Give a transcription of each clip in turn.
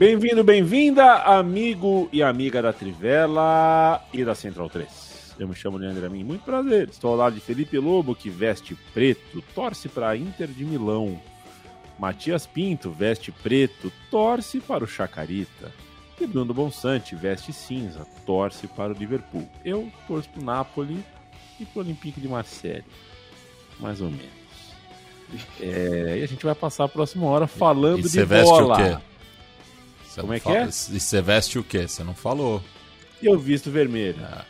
Bem-vindo, bem-vinda, amigo e amiga da Trivela e da Central 3. Eu me chamo Leandro Amin, muito prazer. Estou ao lado de Felipe Lobo, que veste preto, torce para a Inter de Milão. Matias Pinto veste preto, torce para o Chacarita. E Bruno Bonsante veste cinza, torce para o Liverpool. Eu torço para o Napoli e para o Olympique de Marseille. Mais ou menos. É, e a gente vai passar a próxima hora falando e de veste bola. o quê? Como é que fala- é? E você veste o quê? Você não falou. Eu visto vermelho. Ah.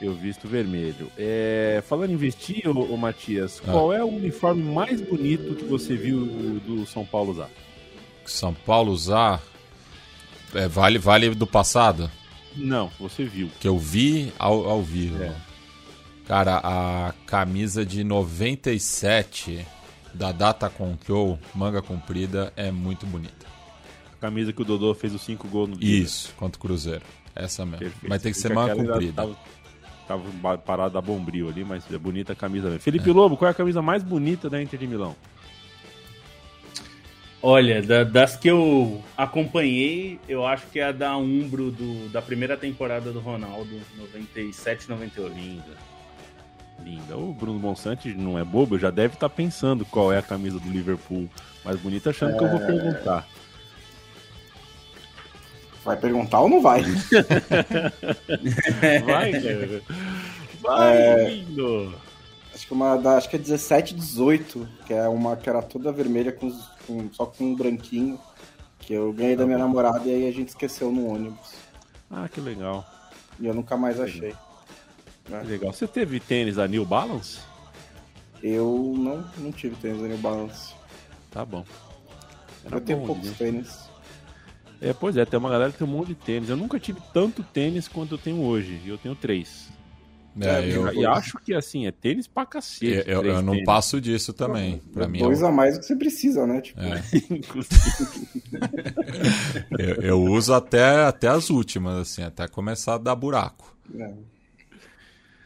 Eu visto vermelho. É, falando em vestir, ô, ô Matias, Ah. qual é o uniforme mais bonito que você viu do São Paulo usar? São Paulo usar. é, vale, vale do passado? Não, você viu. Que eu vi ao, ao vivo. É. Cara, a camisa de 97 da Data Control, manga comprida, é muito bonita. A camisa que o Dodô fez os cinco gols no dia. Isso, contra o Cruzeiro. Essa mesmo. Perfeito. Mas tem que ser ainda comprida. Tava, tava parada da Bombril ali, mas é bonita a camisa mesmo. Felipe Lobo, qual é a camisa mais bonita da Inter de Milão? Olha, da- das que eu acompanhei, eu acho que é a da Umbro do- da primeira temporada do Ronaldo, 97, 98. Linda. Linda. O Bruno Bonsante não é bobo, já deve estar pensando qual é a camisa do Liverpool mais bonita, achando que eu vou É. perguntar. Vai perguntar ou não vai? Vai, cara. Vai, É. lindo. acho que uma da, acho que é 17, 18, que é uma que era toda vermelha com, com- só com um branquinho, que eu ganhei da minha namorada e aí a gente esqueceu no ônibus. Ah, que legal. E eu nunca mais achei. Que legal. Você teve tênis da New Balance? Eu não, não tive tênis da New Balance. Tá bom. Era eu tenho bom, poucos né? tênis. É, pois é, tem uma galera que tem um monte de tênis. Eu nunca tive tanto tênis quanto eu tenho hoje. E eu tenho três. É, eu, e acho que assim, é tênis pra eu, cacete. eu- eu não tênis. passo disso também. Pra mim, Dois eu, a mais do que você precisa, né? Tipo, É. Inclusive. eu, eu uso até, até as últimas, assim, até começar a dar buraco. é.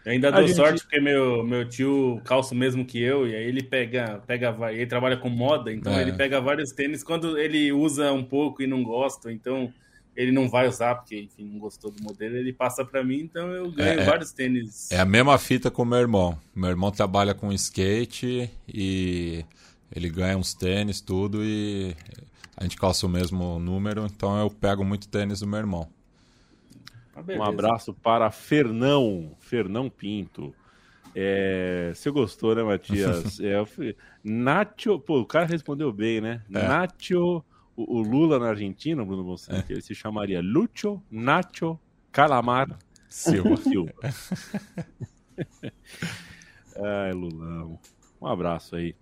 Eu ainda A dou gente- sorte porque meu, meu tio calça o mesmo que eu, e aí ele pega, pega ele trabalha com moda, então É. ele pega vários tênis quando ele usa um pouco e não gosta, então ele não vai usar porque, enfim, não gostou do modelo, ele passa pra mim, então eu ganho É, é. vários tênis. É a mesma fita com o meu irmão. Meu irmão trabalha com skate e ele ganha uns tênis, tudo, e a gente calça o mesmo número, então eu pego muito tênis do meu irmão. Ah, Um abraço para Fernão, Fernão Pinto. É, você gostou, né, Matias? é, fui- Nacho, pô, o cara respondeu bem, né? É. Nacho, o, o Lula na Argentina, o Bruno Bonsante, ele se chamaria Lucho Nacho Calamar Silva. Silva. Ai, Lulão. Um abraço aí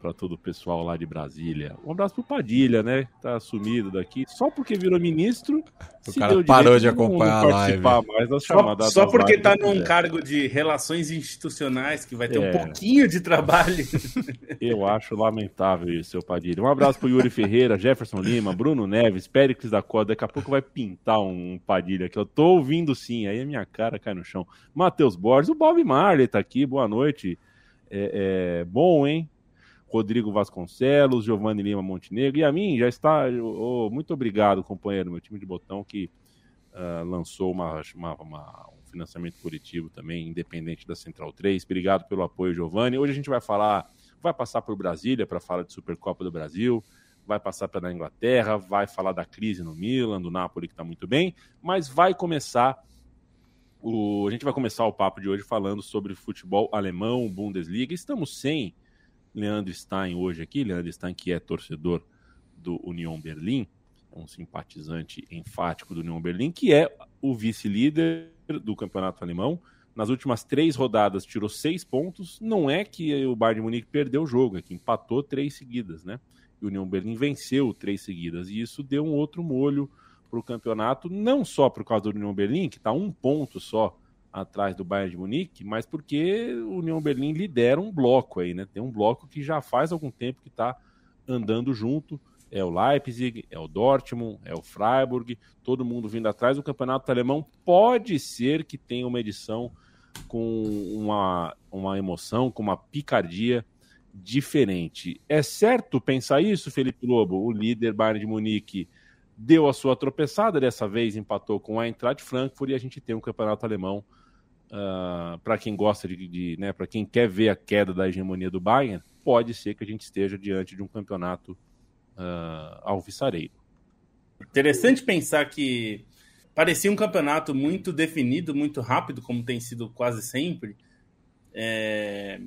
para todo o pessoal lá de Brasília. Um abraço pro Padilha, né? Tá sumido daqui. Só porque virou ministro. O se cara deu parou de acompanhar a live. mais das Só, só porque lives tá do num Zé. cargo de relações institucionais que vai ter É. um pouquinho de trabalho. Eu acho lamentável isso, seu Padilha. Um abraço pro Yuri Ferreira, Jefferson Lima, Bruno Neves, Péricles da Costa. Daqui a pouco vai pintar um Padilha que eu tô ouvindo sim. Aí a minha cara cai no chão. Matheus Borges, o Bob Marley tá aqui. Boa noite. É, é, bom, hein? Rodrigo Vasconcelos, Giovanni Lima Montenegro. E a mim já está. ô, muito obrigado, companheiro, meu time de botão que ah, lançou uma, uma- uma- um financiamento coletivo também, independente da Central 3. Obrigado pelo apoio, Giovanni. Hoje a gente vai falar, vai passar por Brasília para falar de Supercopa do Brasil, vai passar pela Inglaterra, vai falar da crise no Milan, do Napoli que está muito bem, mas vai começar o, a gente vai começar o papo de hoje falando sobre futebol alemão, Bundesliga. Estamos sem Leandro Stein hoje aqui, Leandro Stein que é torcedor do Union Berlim, um simpatizante enfático do Union Berlim, que é o vice-líder do campeonato alemão. Nas últimas três rodadas tirou seis pontos. Não é que o Bayern de Munique perdeu o jogo, é que empatou três seguidas, né? E o União Berlim venceu três seguidas. E isso deu um outro molho para o campeonato, não só por causa do União Berlim, que está um ponto só atrás do Bayern de Munique, mas porque o União Berlim lidera um bloco aí, né? Tem um bloco que já faz algum tempo que está andando junto. É o Leipzig, é o Dortmund, é o Freiburg, todo mundo vindo atrás. O campeonato alemão pode ser que tenha uma edição com uma, uma emoção, com uma picardia diferente. É certo pensar isso, Felipe Lobo? O líder Bayern de Munique deu a sua tropeçada, dessa vez empatou com a Eintracht Frankfurt e a gente tem um campeonato alemão uh, ah, para quem gosta de, de né, para quem quer ver a queda da hegemonia do Bayern, pode ser que a gente esteja diante de um campeonato uh, alvissareiro. Interessante pensar que parecia um campeonato muito definido, muito rápido, como tem sido quase sempre. É...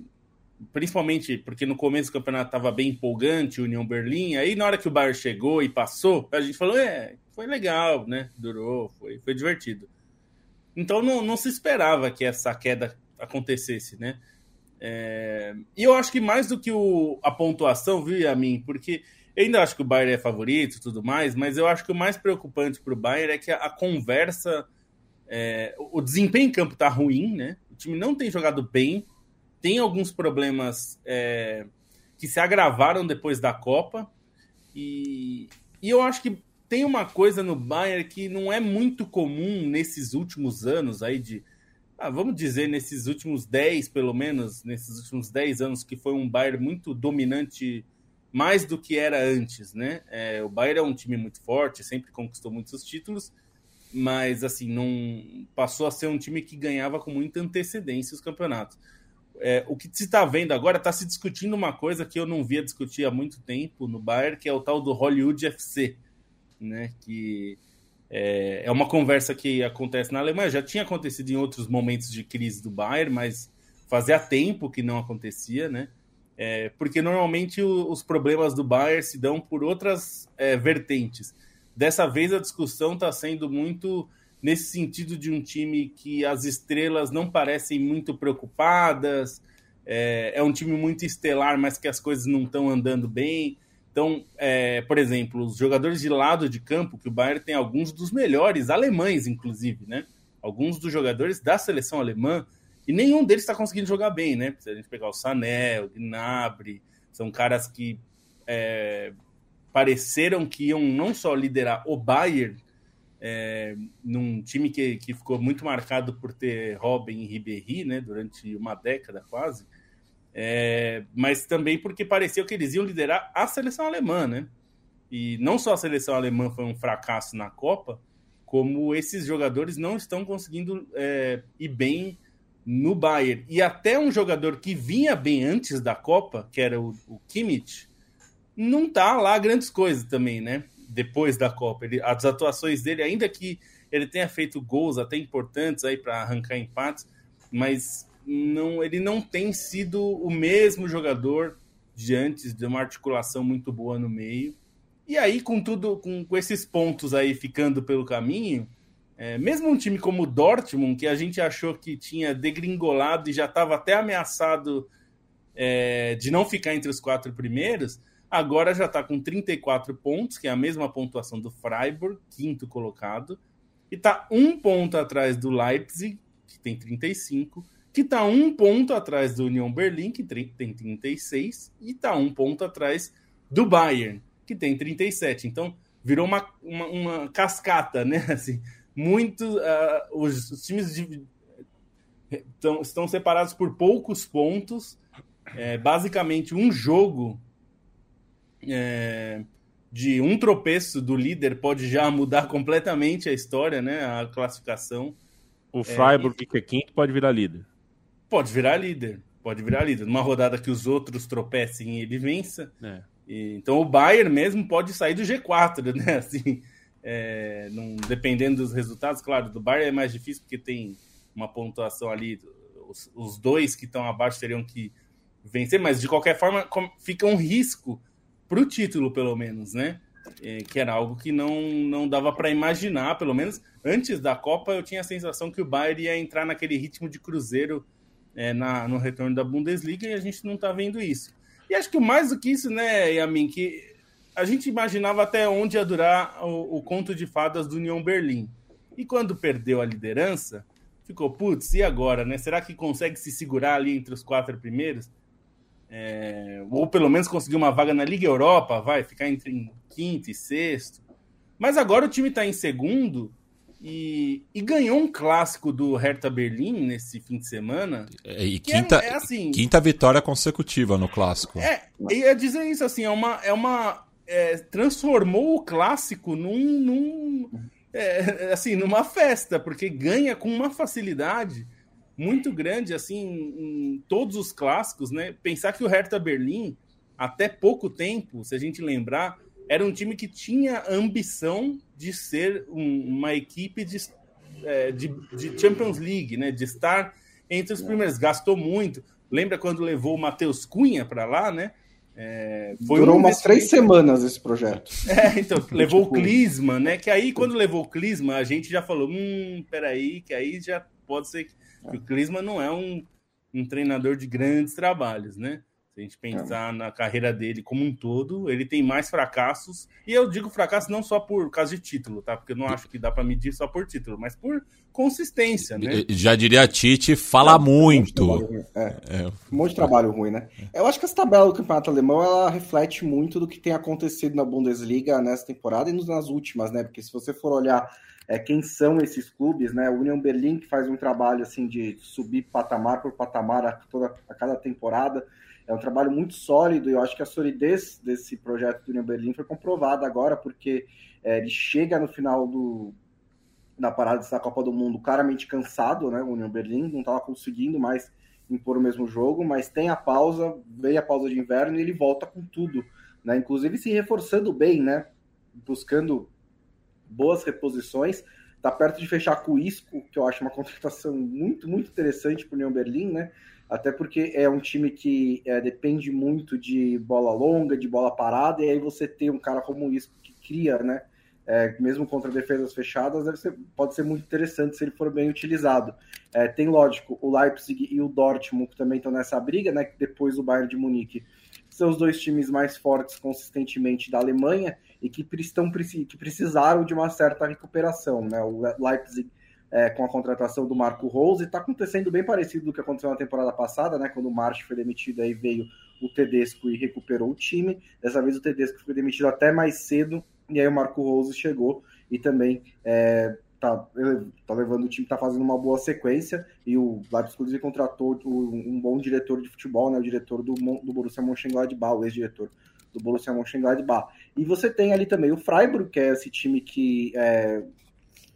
Principalmente porque no começo do campeonato estava bem empolgante, União Berlim. Aí na hora que o Bayern chegou e passou, a gente falou: é, foi legal, né? Durou, foi, foi divertido. Então não, não se esperava que essa queda acontecesse, né? É... E eu acho que mais do que o, a pontuação, viu, a mim, porque eu ainda acho que o Bayern é favorito e tudo mais, mas eu acho que o mais preocupante para o Bayern é que a, a conversa, é... o desempenho em campo está ruim, né? O time não tem jogado bem, tem alguns problemas é... que se agravaram depois da Copa, e, e eu acho que tem uma coisa no Bayern que não é muito comum nesses últimos anos aí de ah, vamos dizer nesses últimos 10 pelo menos, nesses últimos 10 anos que foi um Bayern muito dominante mais do que era antes, né? É, o Bayern é um time muito forte, sempre conquistou muitos títulos, mas assim, não passou a ser um time que ganhava com muita antecedência os campeonatos. É, o que se está vendo agora, está se discutindo uma coisa que eu não via discutir há muito tempo no Bayern, que é o tal do Hollywood FC né? Que é, é uma conversa que acontece na Alemanha, já tinha acontecido em outros momentos de crise do Bayern, mas fazia tempo que não acontecia, né? É, porque normalmente o, os problemas do Bayern se dão por outras é, vertentes. Dessa vez a discussão está sendo muito nesse sentido de um time que as estrelas não parecem muito preocupadas, é, é um time muito estelar, mas que as coisas não estão andando bem. Então, é, por exemplo, os jogadores de lado de campo, que o Bayern tem alguns dos melhores, alemães, inclusive, né? Alguns dos jogadores da seleção alemã, e nenhum deles está conseguindo jogar bem, né? Se a gente pegar o Sané, o Gnabry, são caras que é, pareceram que iam não só liderar o Bayern, é, num time que, que ficou muito marcado por ter Robin e Ribéry, né? Durante uma década quase, é, mas também porque parecia que eles iam liderar a seleção alemã, né? E não só a seleção alemã foi um fracasso na Copa, como esses jogadores não estão conseguindo é, ir bem no Bayern. E até um jogador que vinha bem antes da Copa, que era o, o Kimmich, não tá lá grandes coisas também, né? Depois da Copa. Ele, as atuações dele, ainda que ele tenha feito gols até importantes aí para arrancar empates, mas não, ele não tem sido o mesmo jogador de antes, de uma articulação muito boa no meio. E aí, com tudo, com, com esses pontos aí ficando pelo caminho, é, mesmo um time como o Dortmund, que a gente achou que tinha degringolado e já estava até ameaçado é, de não ficar entre os quatro primeiros, agora já está com 34 pontos, que é a mesma pontuação do Freiburg, quinto colocado, e está um ponto atrás do Leipzig, que tem 35, que está um ponto atrás do União Berlim, que tem 36, e está um ponto atrás do Bayern, que tem 37. Então, virou uma, uma, uma cascata, né? Assim, muito. Uh, os, os, times de, estão, estão separados por poucos pontos. É, basicamente, um jogo é, de um tropeço do líder pode já mudar completamente a história, né? A classificação. O Freiburg, é, que é quinto, pode virar líder. Pode virar líder. Pode virar líder. Numa rodada que os outros tropecem e ele vença. É. E, então o Bayern mesmo pode sair do G4, né? Assim, é, não, dependendo dos resultados, claro, do Bayern é mais difícil porque tem uma pontuação ali. Os, os dois que estão abaixo teriam que vencer, mas de qualquer forma fica um risco para o título, pelo menos, né? É, que era algo que não, não dava para imaginar, pelo menos antes da Copa eu tinha a sensação que o Bayern ia entrar naquele ritmo de cruzeiro é, na, no retorno da Bundesliga e a gente não está vendo isso. E acho que mais do que isso, né, Yamin, que a gente imaginava até onde ia durar o, o conto de fadas do União Berlim. E quando perdeu a liderança, ficou, putz, e agora, né? Será que consegue se segurar ali entre os quatro primeiros? É, ou pelo menos conseguir uma vaga na Liga Europa, vai ficar entre quinto e sexto. Mas agora o time está em segundo e, e, ganhou um clássico do Hertha Berlim nesse fim de semana. É, e quinta, é, é assim, quinta vitória consecutiva no clássico. É, ia dizer isso assim, é uma. É uma é, transformou o clássico num. num é, assim, numa festa, porque ganha com uma facilidade muito grande, assim, em todos os clássicos, né? Pensar que o Hertha Berlim, até pouco tempo, se a gente lembrar, era um time que tinha ambição de ser um, uma equipe de, é, de, de, Champions League, né? De estar entre os primeiros. Gastou muito. Lembra quando levou o Matheus Cunha para lá, né? É, Durou um umas três semanas esse projeto. É, então, levou tipo... o Clisma, né? Que aí, quando levou o Clisma, a gente já falou: hum, peraí, que aí já pode ser que o Clisma não é um, um treinador de grandes trabalhos, né? Se a gente pensar é. na carreira dele como um todo, ele tem mais fracassos. E eu digo fracasso não só por causa de título, tá? Porque eu não acho que dá para medir só por título, mas por consistência, né? Já diria Tite, fala é, muito. Um é. é. Um monte de trabalho ruim, né? Eu acho que essa tabela do Campeonato Alemão, ela reflete muito do que tem acontecido na Bundesliga nessa temporada e nas últimas, né? Porque se você for olhar é, quem são esses clubes, né? O Union Berlin que faz um trabalho assim de subir patamar por patamar a, toda, a cada temporada. É um trabalho muito sólido e eu acho que a solidez desse projeto do Union Berlin foi comprovada agora, porque é, ele chega no final do, da parada da Copa do Mundo claramente cansado, né? O Union Berlin não estava conseguindo mais impor o mesmo jogo, mas tem a pausa, veio a pausa de inverno e ele volta com tudo, né? Inclusive se reforçando bem, né? Buscando boas reposições. Está perto de fechar com o Isco, que eu acho uma contratação muito, muito interessante para o União Berlim, né? Até porque é um time que é, depende muito de bola longa, de bola parada, e aí você ter um cara como o Isco que cria, né? É, mesmo contra defesas fechadas, ser, pode ser muito interessante se ele for bem utilizado. É, tem, lógico, o Leipzig e o Dortmund que também estão nessa briga, né? Depois o Bayern de Munique são os dois times mais fortes consistentemente da Alemanha e que, estão, que precisaram de uma certa recuperação. Né? O Leipzig, é, com a contratação do Marco Rose, está acontecendo bem parecido do que aconteceu na temporada passada, né? quando o March foi demitido, aí veio o Tedesco e recuperou o time. Dessa vez o Tedesco foi demitido até mais cedo, e aí o Marco Rose chegou e também é, tá, tá levando o time, tá fazendo uma boa sequência, e o Leipzig, inclusive, contratou um bom diretor de futebol, né? O diretor do, do Borussia Mönchengladbach, o ex-diretor do Borussia Mönchengladbach. E você tem ali também o Freiburg, que é esse time que é,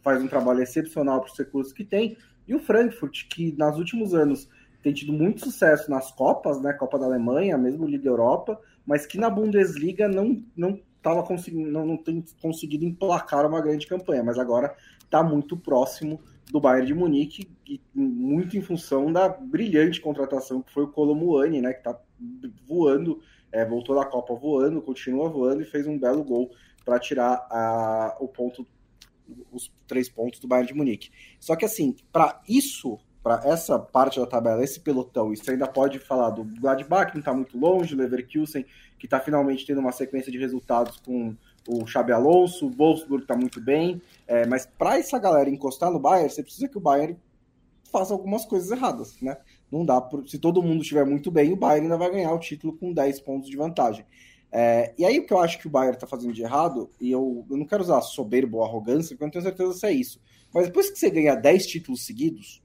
faz um trabalho excepcional para os recursos que tem, e o Frankfurt, que nos últimos anos tem tido muito sucesso nas Copas, né, Copa da Alemanha, mesmo Liga Europa, mas que na Bundesliga não não tava conseguindo, não, não tem conseguido emplacar uma grande campanha, mas agora está muito próximo do Bayern de Munique, e muito em função da brilhante contratação que foi o Colomuani, né, que está voando é, voltou da Copa voando, continua voando e fez um belo gol para tirar a, o ponto, os três pontos do Bayern de Munique. Só que assim, para isso, para essa parte da tabela, esse pelotão, isso ainda pode falar do Gladbach, que não está muito longe, Leverkusen, que está finalmente tendo uma sequência de resultados com o Xabi Alonso, o Wolfsburg está muito bem, é, mas para essa galera encostar no Bayern, você precisa que o Bayern faça algumas coisas erradas, né? Não dá, por, se todo mundo estiver muito bem, o Bayern ainda vai ganhar o título com 10 pontos de vantagem. É, e aí o que eu acho que o Bayern está fazendo de errado, e eu, eu não quero usar soberbo ou arrogância, porque eu não tenho certeza se é isso, mas depois que você ganha 10 títulos seguidos,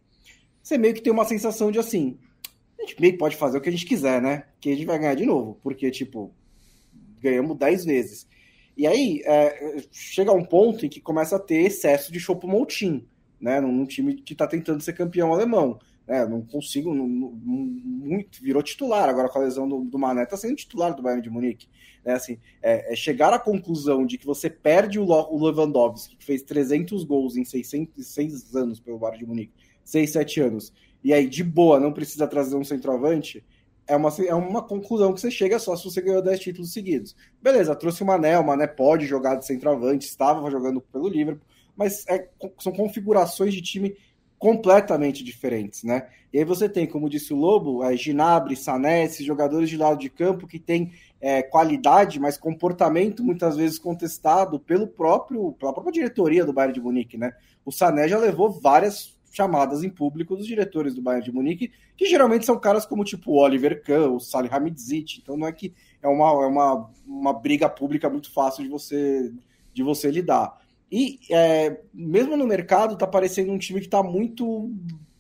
você meio que tem uma sensação de assim, a gente meio que pode fazer o que a gente quiser, né? Que a gente vai ganhar de novo, porque, tipo, ganhamos 10 vezes. E aí, é, chega um ponto em que começa a ter excesso de chopo moltin, né? Num time que está tentando ser campeão alemão. É, não consigo, não, muito, virou titular agora com a lesão do, do Mané, tá sendo titular do Bayern de Munique. É, assim, é, é chegar à conclusão de que você perde o, o Lewandowski, que fez 300 gols em 606 anos pelo Bayern de Munique, 6, 7 anos, e aí de boa não precisa trazer um centroavante, é uma, é uma conclusão que você chega só se você ganhou 10 títulos seguidos. Beleza, trouxe o Mané, o Mané pode jogar de centroavante, estava jogando pelo Liverpool, mas é, são configurações de time completamente diferentes, né? E aí você tem, como disse o Lobo, é, Ginabre, Sané, esses jogadores de lado de campo que têm é, qualidade, mas comportamento muitas vezes contestado pelo próprio, pela própria diretoria do Bayern de Munique, né? O Sané já levou várias chamadas em público dos diretores do Bayern de Munique, que geralmente são caras como tipo Oliver Kahn, o Salih Hamidzik, então não é que é uma, é uma, uma briga pública muito fácil de você, de você lidar. E é, mesmo no mercado, tá parecendo um time que tá muito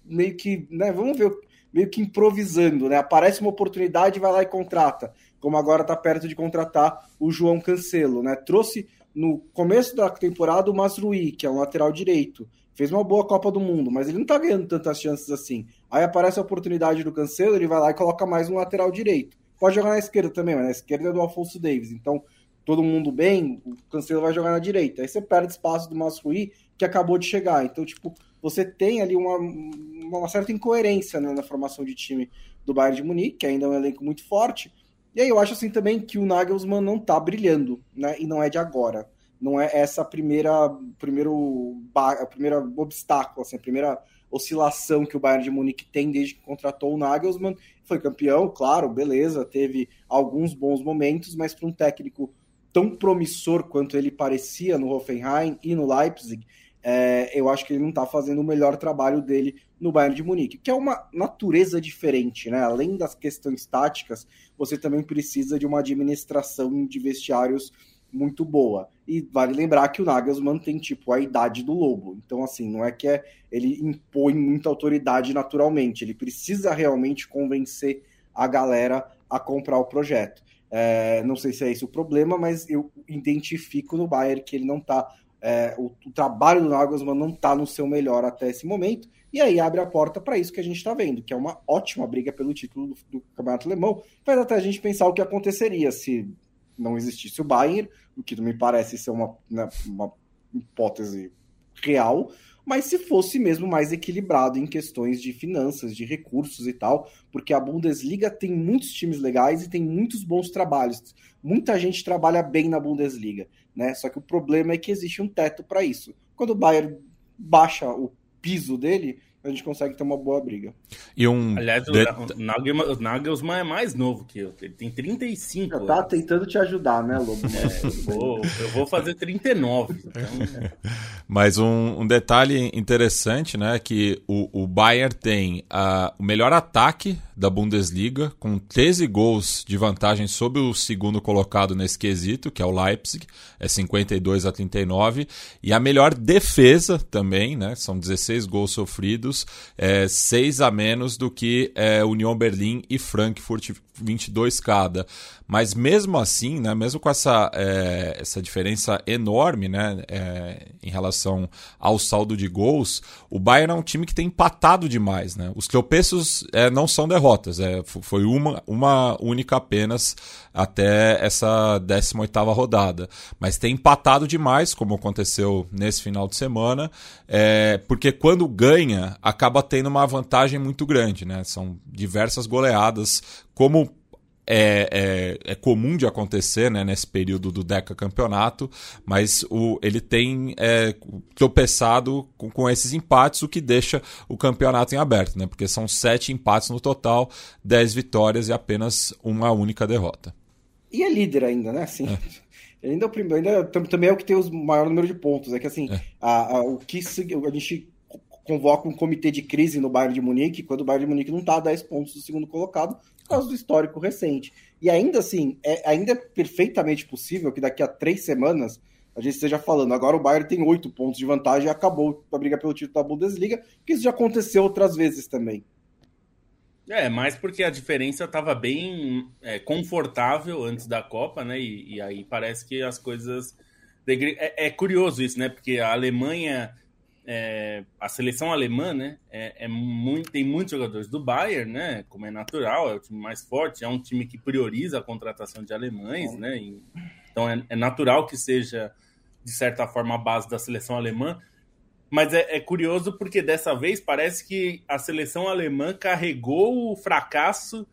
meio que, né, vamos ver, meio que improvisando, né? Aparece uma oportunidade, vai lá e contrata, como agora tá perto de contratar o João Cancelo, né? Trouxe no começo da temporada o Masrui, que é um lateral direito. Fez uma boa Copa do Mundo, mas ele não tá ganhando tantas chances assim. Aí aparece a oportunidade do Cancelo, ele vai lá e coloca mais um lateral direito. Pode jogar na esquerda também, mas na esquerda é do Alfonso Davis. Então, todo mundo bem, o Cancelo vai jogar na direita. Aí você perde espaço do Masrui, que acabou de chegar. Então, tipo, você tem ali uma, uma certa incoerência né, na formação de time do Bayern de Munique, que ainda é um elenco muito forte. E aí eu acho assim também que o Nagelsmann não tá brilhando, né? E não é de agora. Não é essa primeira primeiro a primeira obstáculo, assim, a primeira oscilação que o Bayern de Munique tem desde que contratou o Nagelsmann. Foi campeão, claro, beleza, teve alguns bons momentos, mas para um técnico tão promissor quanto ele parecia no Hoffenheim e no Leipzig, é, eu acho que ele não está fazendo o melhor trabalho dele no Bayern de Munique, que é uma natureza diferente, né? Além das questões táticas, você também precisa de uma administração de vestiários muito boa. E vale lembrar que o Nagelsmann tem tipo a idade do lobo. Então assim, não é que é, ele impõe muita autoridade naturalmente, ele precisa realmente convencer a galera a comprar o projeto. É, não sei se é esse o problema, mas eu identifico no Bayern que ele não está. É, o, o, trabalho do Nagelsmann não está no seu melhor até esse momento, e aí abre a porta para isso que a gente está vendo, que é uma ótima briga pelo título do, do, Campeonato Alemão. Faz até a gente pensar o que aconteceria se não existisse o Bayern, o que me parece ser uma, né, uma hipótese real, mas se fosse mesmo mais equilibrado em questões de finanças, de recursos e tal, porque a Bundesliga tem muitos times legais e tem muitos bons trabalhos. Muita gente trabalha bem na Bundesliga, né? Só que o problema é que existe um teto para isso. Quando o Bayern baixa o piso dele, a gente consegue ter uma boa briga. E um Aliás, de... o, Nagelsmann, é mais novo que eu. Ele tem 35. Já tá anos. tentando te ajudar, né, Lobo? É, eu, vou, eu vou fazer 39. Então... Mas um, um, detalhe interessante, né, é que o, o Bayern tem uh, o melhor ataque da Bundesliga, com 13 gols de vantagem sobre o segundo colocado nesse quesito, que é o Leipzig, é 52 a 39, e a melhor defesa também, né, são 16 gols sofridos, é, 6 a menos do que é, União Berlim e Frankfurt, 22 cada. Mas mesmo assim, né, mesmo com essa, é, essa diferença enorme né, é, em relação ao saldo de gols, o Bayern é um time que tem empatado demais. Né? Os tropeços é, não são derrotas, é, foi uma, uma única apenas até essa 18ª rodada. Mas tem empatado demais, como aconteceu nesse final de semana, é, porque quando ganha, acaba tendo uma vantagem muito grande. Né? São diversas goleadas, como é, é, é, comum de acontecer né, nesse período do Deca Campeonato, mas o, ele tem é, tropeçado com, com, esses empates, o que deixa o campeonato em aberto, né, porque são sete empates no total, dez vitórias e apenas uma única derrota. E é líder ainda, né? Assim, é. Ainda é o primeiro, ainda também é o que tem o maior número de pontos. É que assim, é. a, a, o que a gente convoca um comitê de crise no Bayern de Munique, quando o Bayern de Munique não está a 10 pontos do segundo colocado, por causa do histórico recente. E ainda assim, é ainda é perfeitamente possível que daqui a três semanas a gente esteja falando, agora o Bayern tem oito pontos de vantagem e acabou a briga pelo título da Bundesliga, porque isso já aconteceu outras vezes também. É, mais porque a diferença estava bem é, confortável antes da Copa, né? E, e aí parece que as coisas. É, é, curioso isso, né? Porque a Alemanha é, a seleção alemã, né, é, é, muito, tem muitos jogadores do Bayern, né, como é natural, é o time mais forte, é um time que prioriza a contratação de alemães, né, e, então é, é, natural que seja, de certa forma, a base da seleção alemã, mas é, é, curioso porque dessa vez parece que a seleção alemã carregou o fracasso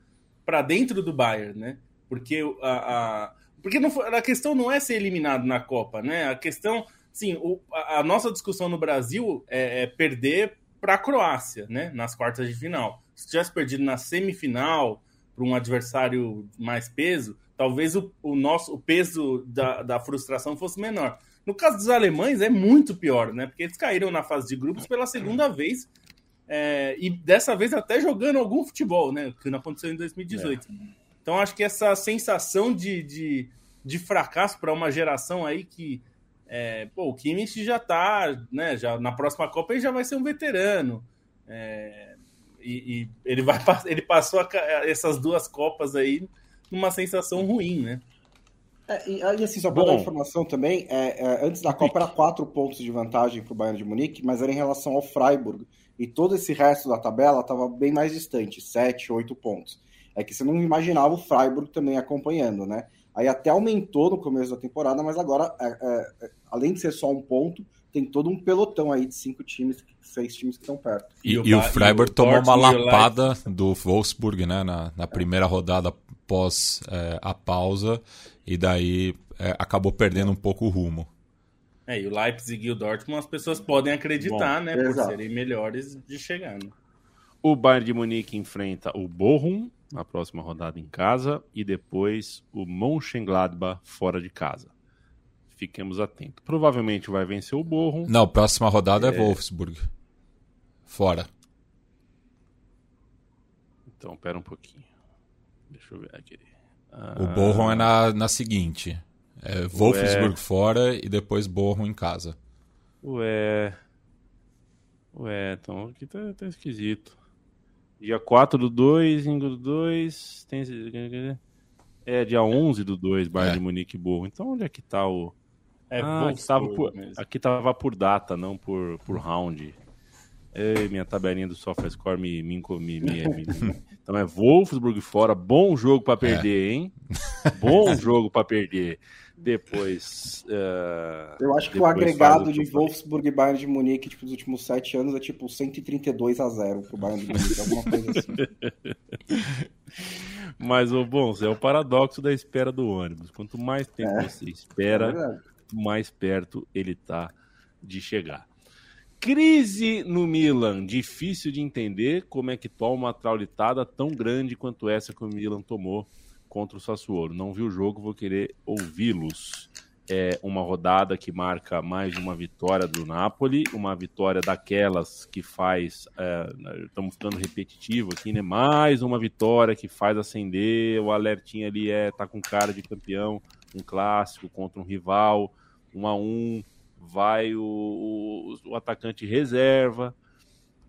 para dentro do Bayern, né, porque a, a porque não, a questão não é ser eliminado na Copa, né, a questão sim, o, a, a, nossa discussão no Brasil é, é perder para a Croácia, né? Nas quartas de final. Se tivesse perdido na semifinal para um adversário mais peso, talvez o, o nosso o peso da, da frustração fosse menor. No caso dos alemães é muito pior, né? Porque eles caíram na fase de grupos pela segunda vez é, e dessa vez até jogando algum futebol, né? Que não aconteceu em 2018. É. Então acho que essa sensação de, de, de fracasso para uma geração aí que é, pô, o Kimmich já tá, né? Já na próxima Copa ele já vai ser um veterano. É, e, e, ele vai ele passou a, essas duas copas aí numa sensação ruim, né? É, e, assim, só para dar informação também, é, é, antes da Copa era quatro pontos de vantagem para o Bayern de Munique, mas era em relação ao Freiburg. E todo esse resto da tabela estava bem mais distante, sete, oito pontos. É que você não imaginava o Freiburg também acompanhando, né? Aí até aumentou no começo da temporada, mas agora, é, é, é além de ser só um ponto, tem todo um pelotão aí de cinco times, seis times que estão perto. E, e, o, e o Freiburg tomou uma lapada do Wolfsburg, né, na, na primeira rodada pós é, a pausa, e daí é, acabou perdendo um pouco o rumo. É, e o Leipzig e o Dortmund as pessoas podem acreditar, Bom, né, exato. por serem melhores de chegar. Né? O Bayern de Munique enfrenta o Bochum na próxima rodada em casa e depois o Mönchengladbach fora de casa. Fiquemos atentos. Provavelmente vai vencer o Bochum. Não, próxima rodada é, é Wolfsburg. Fora. Então, pera um pouquinho. Deixa eu ver aqui. Ah... O Bochum é na, na seguinte. É Wolfsburg Ué. fora e depois Bochum em casa. Ué... Ué, então aqui tá, tá esquisito. Dia 4 do 2, Ingo do 2. Tem... É, dia 11 do 2, Bayern é. de Munique e Burro. Então onde é que tá o. É, ah, aqui, tava por, aqui tava por data, não por, por round. Ei, minha tabelinha do SofaScore me, me, me, me, me, Então é Wolfsburg fora. Bom jogo para perder, é. hein? Bom jogo para perder. Depois. Uh, eu acho que o agregado de Wolfsburg e Bayern de Munique tipo, dos últimos sete anos é tipo 132 a 0 pro Bayern de Munique, alguma coisa assim. Mas, o bom, é o paradoxo da espera do ônibus. Quanto mais tempo é, você espera, é mais perto ele tá de chegar. Crise no Milan. Difícil de entender como é que toma uma traulitada tão grande quanto essa que o Milan tomou contra o Sassuolo. Não vi o jogo, vou querer ouvi-los. É uma rodada que marca mais uma vitória do Napoli, uma vitória daquelas que faz. É, estamos ficando repetitivo aqui, né? Mais uma vitória que faz acender. O alertinho ali é tá com cara de campeão, um clássico contra um rival, um a um. Vai o, o, o atacante reserva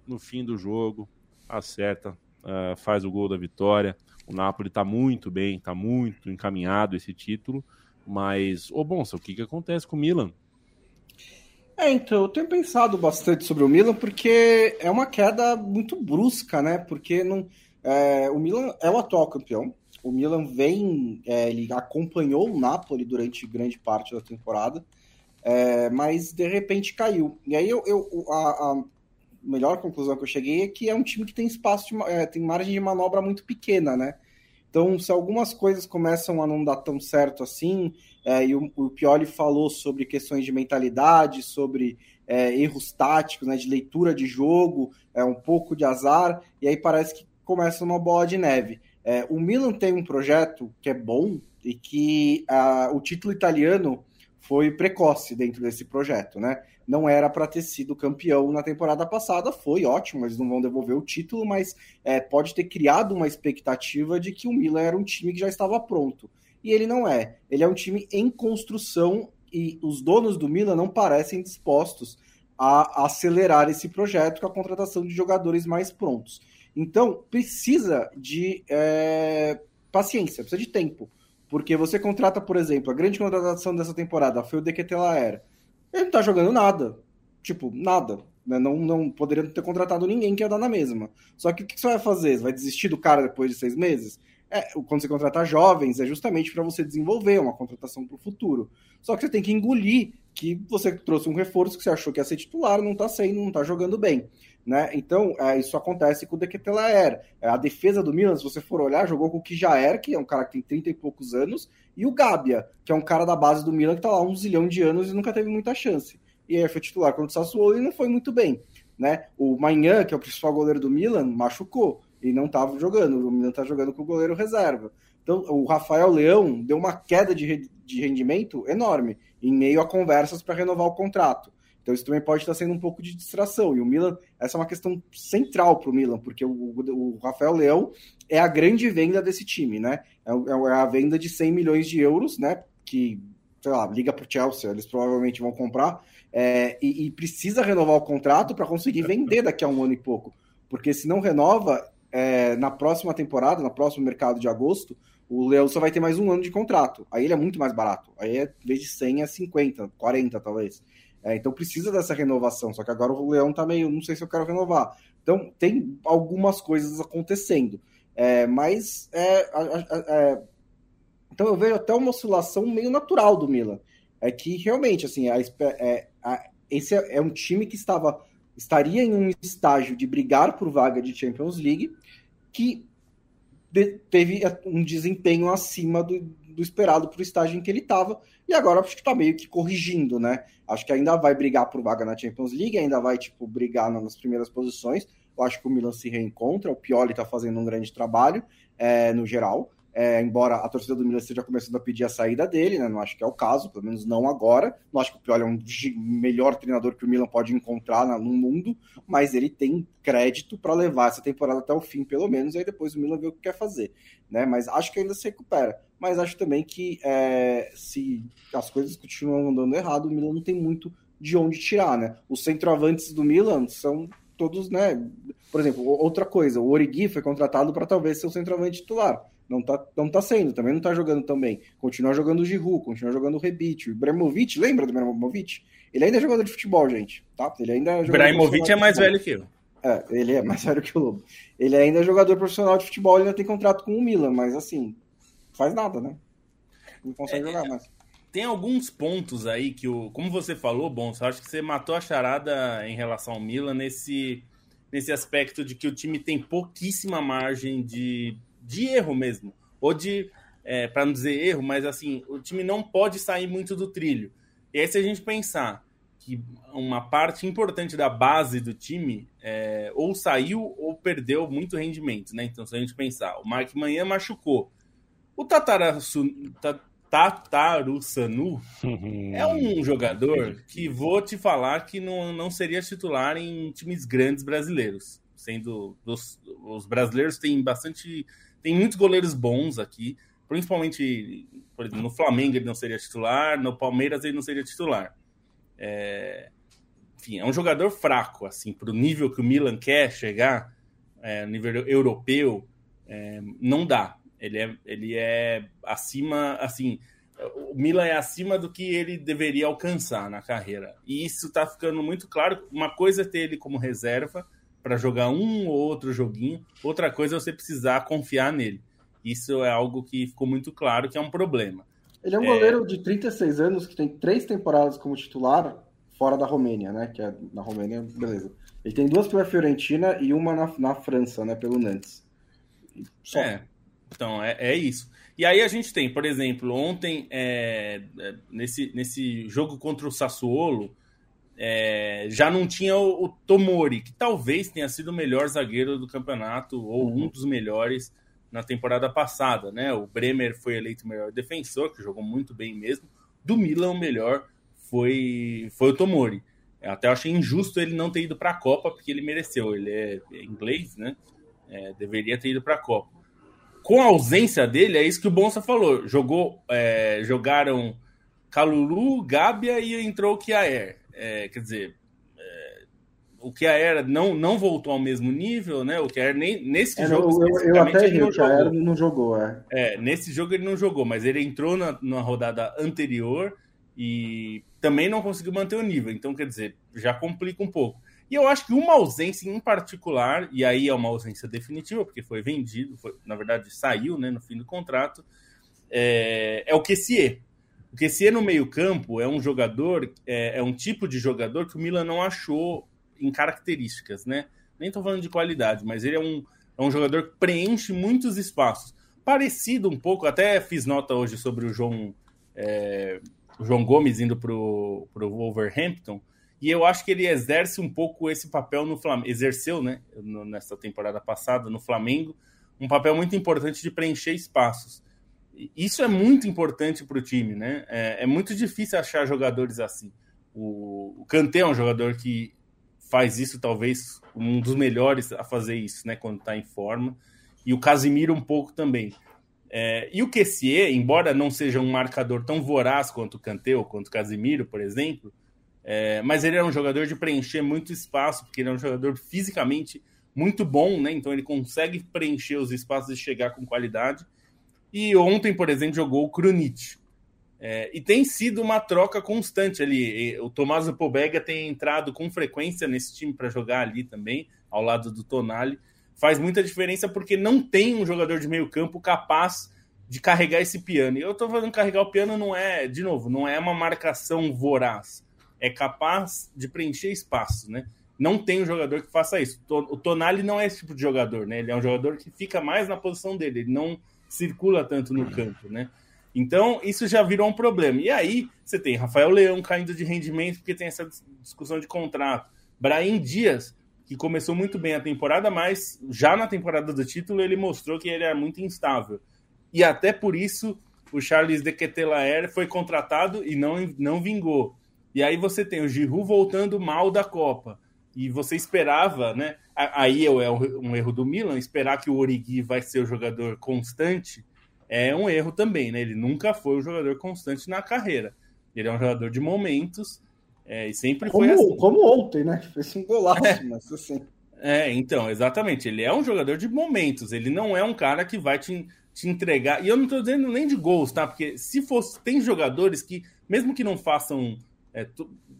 no fim do jogo, acerta, uh, faz o gol da vitória o Napoli está muito bem, está muito encaminhado esse título. Mas, ô Bonsa, o que, que acontece com o Milan? É, então, eu tenho pensado bastante sobre o Milan, porque é uma queda muito brusca, né? Porque não, é, o Milan é o atual campeão. O Milan vem, é, ele acompanhou o Napoli durante grande parte da temporada, é, mas de repente caiu. E aí eu, eu a, a, melhor conclusão que eu cheguei é que é um time que tem espaço, de, é, tem margem de manobra muito pequena, né? Então, se algumas coisas começam a não dar tão certo assim, é, e o, o Pioli falou sobre questões de mentalidade, sobre é, erros táticos, né, de leitura de jogo, é, um pouco de azar, e aí parece que começa uma bola de neve. É, o Milan tem um projeto que é bom e que a, o título italiano foi precoce dentro desse projeto, né? Não era para ter sido campeão na temporada passada, foi ótimo, eles não vão devolver o título, mas é, pode ter criado uma expectativa de que o Milan era um time que já estava pronto. E ele não é. Ele é um time em construção e os donos do Milan não parecem dispostos a acelerar esse projeto com a contratação de jogadores mais prontos. Então, precisa de é, paciência, precisa de tempo. Porque você contrata, por exemplo, a grande contratação dessa temporada foi o Dequetelaer. Ele não tá jogando nada. Tipo, nada. Né? Não, não poderia ter contratado ninguém que ia dar na mesma. Só que o que você vai fazer? Você vai desistir do cara depois de seis meses? é, quando você contrata jovens, é justamente para você desenvolver uma contratação para o futuro. Só que você tem que engolir que você trouxe um reforço que você achou que ia ser titular, não está sendo, não está jogando bem. Né? Então, é, isso acontece com o Dequetelaer. É, a defesa do Milan, se você for olhar, jogou com o Kijaer, que é um cara que tem 30 e poucos anos, e o Gabia, que é um cara da base do Milan que está lá um zilhão de anos e nunca teve muita chance. E aí foi titular contra o Sassuolo e não foi muito bem. Né? O Manhã, que é o principal goleiro do Milan, machucou e não estava jogando. O Milan está jogando com o goleiro reserva. Então, o Rafael Leão deu uma queda de, de rendimento enorme em meio a conversas para renovar o contrato. Então isso também pode estar sendo um pouco de distração. E o Milan, essa é uma questão central para o Milan, porque o, o, Rafael Leão é a grande venda desse time, né? É, é a venda de 100 milhões de euros, né? Que, sei lá, liga para o Chelsea, eles provavelmente vão comprar. É, e, e, precisa renovar o contrato para conseguir vender daqui a um ano e pouco. Porque se não renova, é, na próxima temporada, no próximo mercado de agosto, o Leão só vai ter mais um ano de contrato. Aí ele é muito mais barato. Aí, é, em vez de 100, é 50, 40 talvez. É, então precisa dessa renovação. Só que agora o Leão tá meio, não sei se eu quero renovar. Então tem algumas coisas acontecendo. É, mas é, é, então eu vejo até uma oscilação meio natural do Milan. É que realmente assim, a, é, a, esse é, é um time que estava estaria em um estágio de brigar por vaga de Champions League, que teve um desempenho acima do, do esperado para o estágio em que ele estava, e agora acho que está meio que corrigindo, né? Acho que ainda vai brigar por vaga na Champions League, ainda vai, tipo, brigar nas primeiras posições. Eu acho que o Milan se reencontra, o Pioli está fazendo um grande trabalho é, no geral. É, embora a torcida do Milan esteja começando a pedir a saída dele, né? Não acho que é o caso, pelo menos não agora. Não acho que o Pioli é um melhor treinador que o Milan pode encontrar no mundo, mas ele tem crédito para levar essa temporada até o fim, pelo menos, e aí depois o Milan vê o que quer fazer, né? Mas acho que ainda se recupera. Mas acho também que é, se as coisas continuam andando errado, o Milan não tem muito de onde tirar, né? Os centroavantes do Milan são todos, né? Por exemplo, outra coisa, o Origi foi contratado para talvez ser o centroavante titular não tá, não tá sendo, também não tá jogando tão bem. Continua jogando o Giroud, continua jogando o Rebite. O Ibrahimovic, lembra do Ibrahimovic? Ele ainda é jogador de futebol, gente, tá? Ele ainda é Ibrahimovic é mais velho que eu. É, ele é mais velho que o Lobo. Ele ainda é jogador profissional de futebol, ele ainda tem contrato com o Milan, mas assim, faz nada, né? Não consegue é, jogar mais. Tem alguns pontos aí que, o, como você falou, eu acho que você matou a charada em relação ao Milan nesse, nesse aspecto de que o time tem pouquíssima margem de de erro mesmo. Ou de, é, para não dizer erro, mas assim, o time não pode sair muito do trilho. E aí, se a gente pensar que uma parte importante da base do time é, ou saiu ou perdeu muito rendimento, né? Então, se a gente pensar, o Mark Manhã machucou. O Tatarasu, Tataru Sanu é um jogador que vou te falar que não, não seria titular em times grandes brasileiros. Sendo dos, os brasileiros têm bastante tem muitos goleiros bons aqui, principalmente, por exemplo, no Flamengo ele não seria titular, no Palmeiras ele não seria titular. É... Enfim, é um jogador fraco, assim, para o nível que o Milan quer chegar, é, nível europeu, é, não dá. Ele é, ele é acima, assim, o Milan é acima do que ele deveria alcançar na carreira. E isso está ficando muito claro. Uma coisa é ter ele como reserva, para jogar um ou outro joguinho, outra coisa é você precisar confiar nele. Isso é algo que ficou muito claro que é um problema. Ele é um é... goleiro de 36 anos que tem três temporadas como titular fora da Romênia, né? Que é na Romênia, beleza. Ele tem duas pela Fiorentina e uma na, na França, né? Pelo Nantes. Só. É. Então, é, é isso. E aí a gente tem, por exemplo, ontem, é, é nesse, nesse jogo contra o Sassuolo, é, já não tinha o, o, Tomori, que talvez tenha sido o melhor zagueiro do campeonato, ou um dos melhores na temporada passada, né? O Bremer foi eleito o melhor defensor, que jogou muito bem mesmo. Do Milan, o melhor foi, foi o Tomori. Eu até achei injusto ele não ter ido para a Copa, porque ele mereceu. Ele é inglês, né? É, deveria ter ido para a Copa. Com a ausência dele, é isso que o Bonsa falou. Jogou, é, jogaram Calulu, Gábia e entrou o Kiaer é, quer dizer, é, o que a era não, não voltou ao mesmo nível, né? O que a era nem nesse é, jogo. Eu, eu até ele não jogou. Era, não jogou, é. é. Nesse jogo ele não jogou, mas ele entrou na, na rodada anterior e também não conseguiu manter o nível. Então, quer dizer, já complica um pouco. E eu acho que uma ausência em particular, e aí é uma ausência definitiva, porque foi vendido, foi, na verdade saiu né, no fim do contrato, é, é o QCE. O QCE no meio-campo é um jogador, é, é, um tipo de jogador que o Milan não achou em características, né? Nem estou falando de qualidade, mas ele é um, é um jogador que preenche muitos espaços. Parecido um pouco, até fiz nota hoje sobre o João, é, o João Gomes indo para o Wolverhampton, e eu acho que ele exerce um pouco esse papel no Flamengo, exerceu, né, nessa temporada passada no Flamengo, um papel muito importante de preencher espaços. Isso é muito importante para o time, né? É, é, muito difícil achar jogadores assim. O, o Kanté é um jogador que faz isso, talvez um dos melhores a fazer isso, né? Quando está em forma. E o Casimiro um pouco também. É, e o Kessier, embora não seja um marcador tão voraz quanto o Kanté ou quanto o Casimiro, por exemplo, é, mas ele é um jogador de preencher muito espaço, porque ele é um jogador fisicamente muito bom, né? Então ele consegue preencher os espaços e chegar com qualidade. E ontem, por exemplo, jogou o Krunic. É, e tem sido uma troca constante ali. O Tomás Pobega tem entrado com frequência nesse time para jogar ali também, ao lado do Tonali. Faz muita diferença porque não tem um jogador de meio campo capaz de carregar esse piano. E eu estou falando carregar o piano não é, de novo, não é uma marcação voraz. É capaz de preencher espaço, né? Não tem um jogador que faça isso. O Tonali não é esse tipo de jogador, né? Ele é um jogador que fica mais na posição dele. Ele não circula tanto no campo, né? Então, isso já virou um problema. E aí, você tem Rafael Leão caindo de rendimento porque tem essa discussão de contrato. Brahim Dias, que começou muito bem a temporada, mas já na temporada do título ele mostrou que ele era muito instável. E até por isso o Charles de Ketelaere foi contratado e não, não vingou. E aí você tem o Giroud voltando mal da Copa. E você esperava, né? Aí é um erro do Milan, esperar que o Origi vai ser o jogador constante é um erro também, né? Ele nunca foi um jogador constante na carreira. Ele é um jogador de momentos é, e sempre como, foi assim. Como ontem, né? Fez um golaço, é. mas assim. É, então, exatamente. Ele é um jogador de momentos. Ele não é um cara que vai te, te entregar. E eu não estou dizendo nem de gols, tá? Porque se fosse. Tem jogadores que, mesmo que não façam é,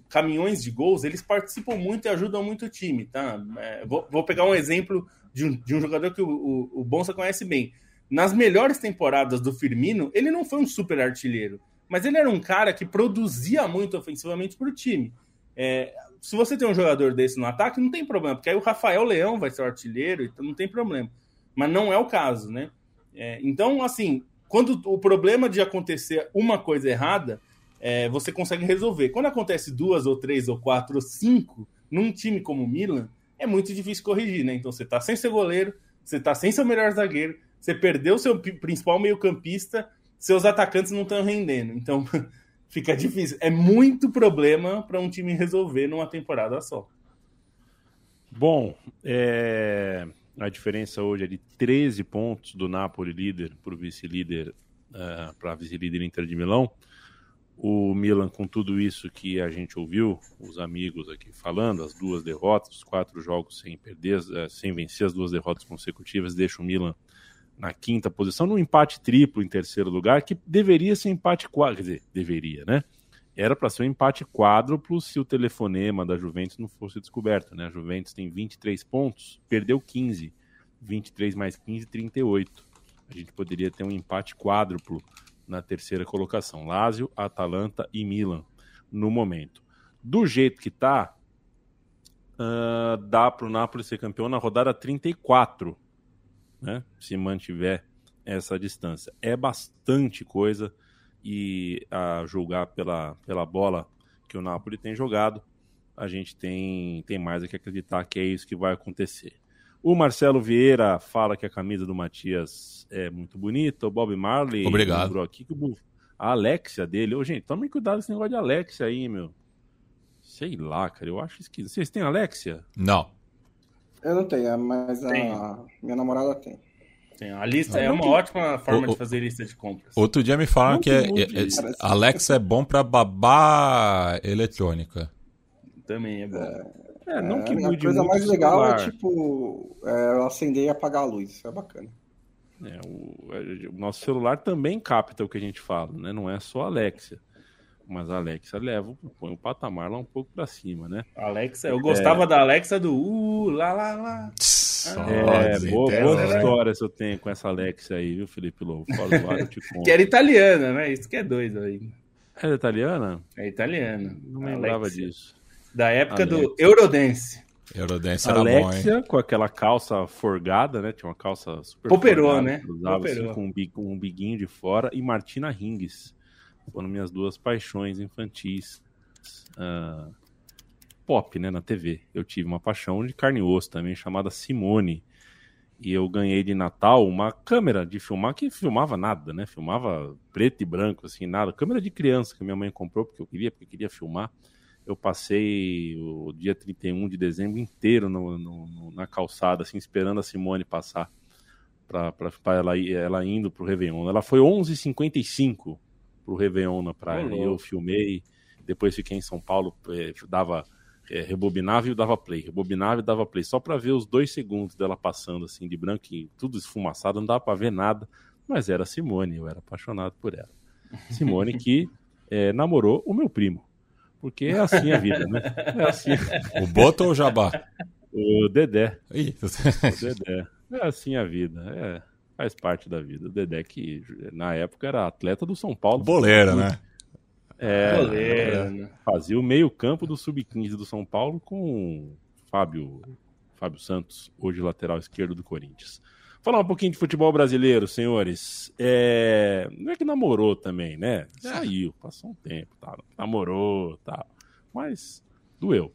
caminhões de gols, eles participam muito e ajudam muito o time, tá? É, vou, vou, pegar um exemplo de um, de um jogador que o, o, o Bonsa conhece bem. Nas melhores temporadas do Firmino, ele não foi um super artilheiro, mas ele era um cara que produzia muito ofensivamente para o time. É, se você tem um jogador desse no ataque, não tem problema, porque aí o Rafael Leão vai ser o artilheiro, então não tem problema. Mas não é o caso, né? É, então, assim, quando o problema de acontecer uma coisa errada, é, você consegue resolver. Quando acontece duas, ou três, ou quatro, ou cinco, num time como o Milan, é muito difícil corrigir, né? Então você tá sem seu goleiro, você tá sem seu melhor zagueiro, você perdeu seu principal meio-campista, seus atacantes não estão rendendo. Então fica difícil. É muito problema para um time resolver numa temporada só. Bom, é... a diferença hoje é de 13 pontos do Napoli líder para o vice-líder, uh, para vice-líder Inter de Milão o Milan, com tudo isso que a gente ouviu, os amigos aqui falando, as duas derrotas, os quatro jogos sem perder, eh, sem vencer as duas derrotas consecutivas, deixa o Milan na quinta posição, no empate triplo em terceiro lugar, que deveria ser empate quádruplo, quer dizer, deveria, né? Era para ser um empate quádruplo se o telefonema da Juventus não fosse descoberto, né? A Juventus tem 23 pontos, perdeu 15, 23 mais 15, 38. A gente poderia ter um empate quádruplo na terceira colocação. Lazio, Atalanta e Milan no momento. Do jeito que tá, uh, dá para o Napoli ser campeão na rodada 34, né? Se mantiver essa distância. É bastante coisa e a julgar pela, pela bola que o Napoli tem jogado, a gente tem, tem mais a que acreditar que é isso que vai acontecer. O Marcelo Vieira fala que a camisa do Matias é muito bonita. O Bob Marley Obrigado. lembrou aqui que a Alexia dele. Ô, gente, tome cuidado com esse negócio de Alexia aí, meu. Sei lá, cara, eu acho esquisito. Vocês têm Alexia? Não. Eu não tenho, mas a minha namorada tem. Tem. A lista ah, é uma tem... ótima forma o, de fazer lista de compras. Outro dia me falaram que é, é, é, Alexa é bom para babá eletrônica. Também é bom. É... É, não que mude A coisa mais legal é, tipo, é, acender e apagar a luz. Isso é bacana. É, o, é, o, nosso celular também capta o que a gente fala, né? Não é só a Alexia. Mas a Alexa leva, põe o patamar lá um pouco para cima, né? Alexa, eu gostava é... da Alexa do uh, lá, lá, lá. É, boa, boas histórias eu tenho com essa Alexa aí, viu, Felipe Lobo? que era italiana, né? Isso que é doido aí. É italiana? É italiana. Não lembrava disso. Da época do Eurodance. Eurodance era Alexia, bom, hein? com aquela calça forgada, né? Tinha uma calça super Poperou, forgada, né? Usava Poperou. assim, com um, um biguinho de fora. E Martina Hingis. Foram minhas duas paixões infantis. ah, pop, né? Na TV. Eu tive uma paixão de carne e osso também, chamada Simone. E eu ganhei de Natal uma câmera de filmar que filmava nada, né? Filmava preto e branco, assim, nada. Câmera de criança que minha mãe comprou porque eu queria, porque eu queria filmar. Eu passei o dia 31 de dezembro inteiro no, no- na calçada, assim, esperando a Simone passar para ela, ela indo pro Réveillon. Ela foi 11h55 pro Réveillon na praia. Eu filmei, depois fiquei em São Paulo, eh, dava é, rebobinava e dava play, rebobinava e dava play, só para ver os dois segundos dela passando assim de branco e tudo esfumaçado, não dava para ver nada, mas era a Simone, eu era apaixonado por ela. Simone que é, namorou o meu primo, porque é assim a vida, né? É assim, O Boto ou o Jabá? o Dedé, Ih, o Dedé, é assim a vida, é, faz parte da vida. O Dedé que na época era atleta do São Paulo. boleira, né? É, Goleiro, né? fazia o meio-campo do Sub-15 do São Paulo com o Fábio, Fábio Santos, hoje lateral esquerdo do Corinthians. Falar um pouquinho de futebol brasileiro, senhores. É, Não é que namorou também, né? Saiu, passou um tempo, tá? namorou, tá? mas doeu.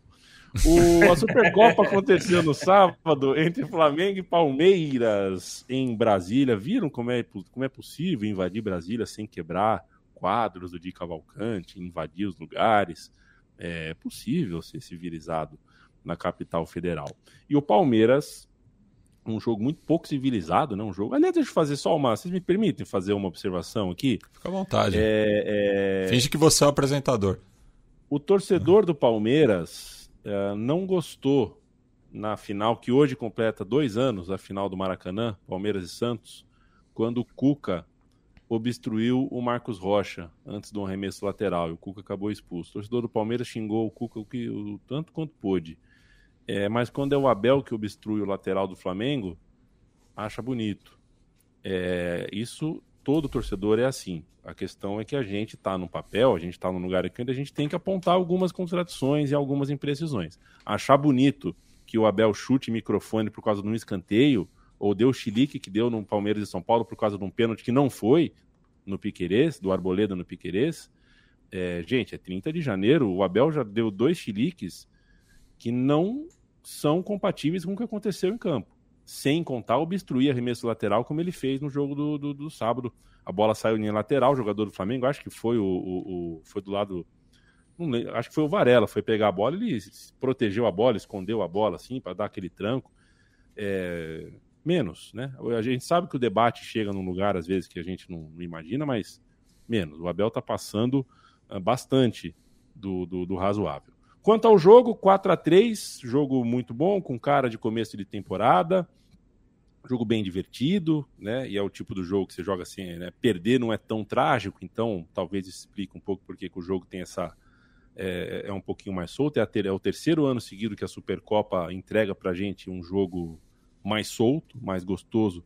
O... A Supercopa aconteceu no sábado entre Flamengo e Palmeiras em Brasília. Viram como é, como é possível invadir Brasília sem quebrar quadros do Di Cavalcante, invadir os lugares. É possível ser civilizado na capital federal. E o Palmeiras, um jogo muito pouco civilizado, né? Um jogo. Aliás, deixa eu fazer só uma. Vocês me permitem fazer uma observação aqui? Fica à vontade. É, é, Finge que você é o apresentador. O torcedor do Palmeiras eh, não gostou na final, que hoje completa dois anos, a final do Maracanã, Palmeiras e Santos, quando o Cuca obstruiu o Marcos Rocha antes do arremesso lateral e o Cuca acabou expulso. O torcedor do Palmeiras xingou o Cuca o, que, o tanto quanto pôde. É, mas quando é o Abel que obstrui o lateral do Flamengo, acha bonito. É, isso todo torcedor é assim. A questão é que a gente está no papel, a gente está num lugar aqui onde a gente tem que apontar algumas contradições e algumas imprecisões. Achar bonito que o Abel chute microfone por causa de um escanteio, ou deu o chilique que deu no Palmeiras e São Paulo por causa de um pênalti que não foi no Piquerez, do Arboleda no Piquerez. É, gente, é 30 de janeiro, o Abel já deu dois chiliques que não são compatíveis com o que aconteceu em campo. Sem contar obstruir arremesso lateral, como ele fez no jogo do, do, do sábado. A bola saiu em lateral, o jogador do Flamengo, acho que foi o, o, o foi do lado. Lembro, acho que foi o Varela, foi pegar a bola, ele protegeu a bola, escondeu a bola assim, para dar aquele tranco. É, menos, né? A gente sabe que o debate chega num lugar, às vezes, que a gente não, imagina, mas menos. O Abel tá passando uh, bastante do, do, do razoável. Quanto ao jogo, 4 a 3 jogo muito bom, com cara de começo de temporada, jogo bem divertido, né? E é o tipo do jogo que você joga assim, né? Perder não é tão trágico, então talvez explique um pouco porque que o jogo tem essa. É, é um pouquinho mais solto. É, ter, é, o terceiro ano seguido que a Supercopa entrega pra gente um jogo mais solto, mais gostoso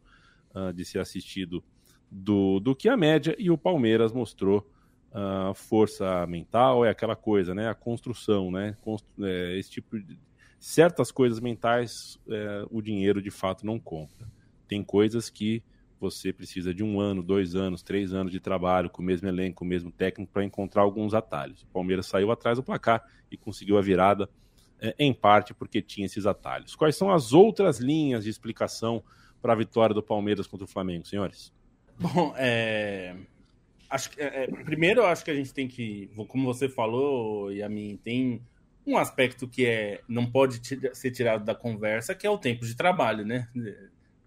uh, de ser assistido do, do que a média, e o Palmeiras mostrou Uh, força mental é aquela coisa, né? A construção, né? Constru é, esse tipo de certas coisas mentais é, o dinheiro de fato não compra. Tem coisas que você precisa de um ano, dois anos, três anos de trabalho com o mesmo elenco, com o mesmo técnico para encontrar alguns atalhos. O Palmeiras saiu atrás do placar e conseguiu a virada é, em parte porque tinha esses atalhos. Quais são as outras linhas de explicação para a vitória do Palmeiras contra o Flamengo, senhores? Bom, é acho que, é, primeiro eu acho que a gente tem que, como você falou, a mim tem um aspecto que é não pode ser tirado da conversa, que é o tempo de trabalho, né?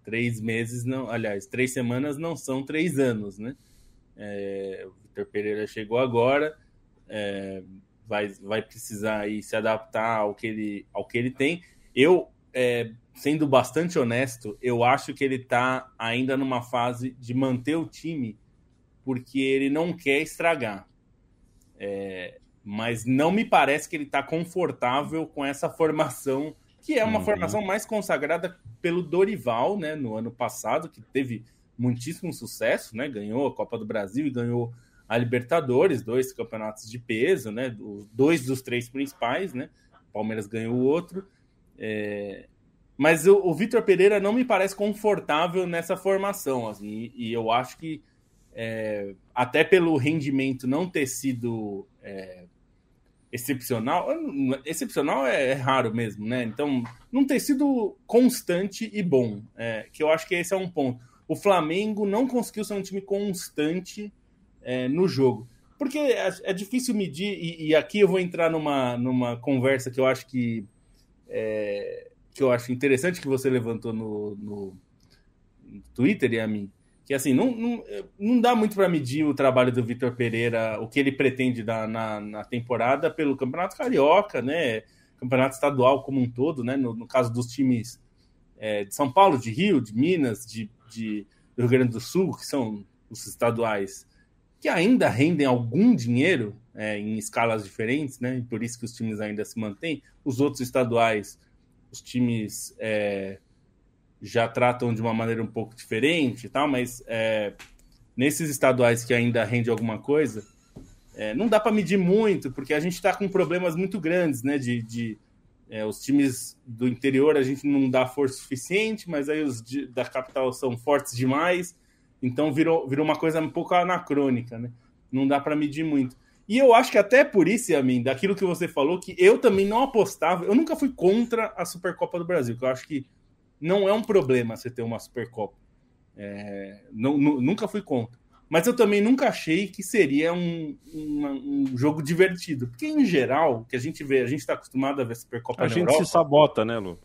Três meses não, aliás, três semanas não são três anos, né? É, o Vitor Pereira chegou agora, é, vai, vai precisar aí se adaptar ao que ele, ao que ele tem. Eu, é, sendo bastante honesto, eu acho que ele está ainda numa fase de manter o time porque ele não quer estragar. É, mas não me parece que ele está confortável com essa formação, que é uma uhum. formação mais consagrada pelo Dorival, né, no ano passado, que teve muitíssimo sucesso, né, ganhou a Copa do Brasil e ganhou a Libertadores, dois campeonatos de peso, né, dois dos três principais, né, Palmeiras ganhou o outro, é... mas o, o Vitor Pereira não me parece confortável nessa formação, assim, e eu acho que é, até pelo rendimento não ter sido é, excepcional, excepcional é, é, raro mesmo, né? Então, não ter sido constante e bom, é, que eu acho que esse é um ponto. O Flamengo não conseguiu ser um time constante é, no jogo. Porque é, é difícil medir, e, e, aqui eu vou entrar numa, numa conversa que eu acho que, que eu acho interessante que você levantou no, no Twitter e a mim que assim, não, não, não dá muito para medir o trabalho do Vitor Pereira, o que ele pretende dar na, na temporada pelo Campeonato Carioca, né? Campeonato estadual como um todo, né? No, no caso dos times é, de São Paulo, de Rio, de Minas, de, de Rio Grande do Sul, que são os estaduais, que ainda rendem algum dinheiro é, em escalas diferentes, né? E por isso que os times ainda se mantêm. Os outros estaduais, os times é, já tratam de uma maneira um pouco diferente e tal, mas é, nesses estaduais que ainda rende alguma coisa, é, não dá para medir muito, porque a gente está com problemas muito grandes, né? De, de é, os times do interior a gente não dá força suficiente, mas aí os de, da capital são fortes demais, então virou, virou uma coisa um pouco anacrônica, né? Não dá para medir muito. E eu acho que até por isso, Yamin, daquilo que você falou, que eu também não apostava, eu nunca fui contra a Supercopa do Brasil, que eu acho que não é um problema você ter uma Supercopa. É, não, nunca fui contra. Mas eu também nunca achei que seria um, um, um, jogo divertido. Porque, em geral, que a gente vê, a gente está acostumado a ver Supercopa a na gente se sabota, né, Lu?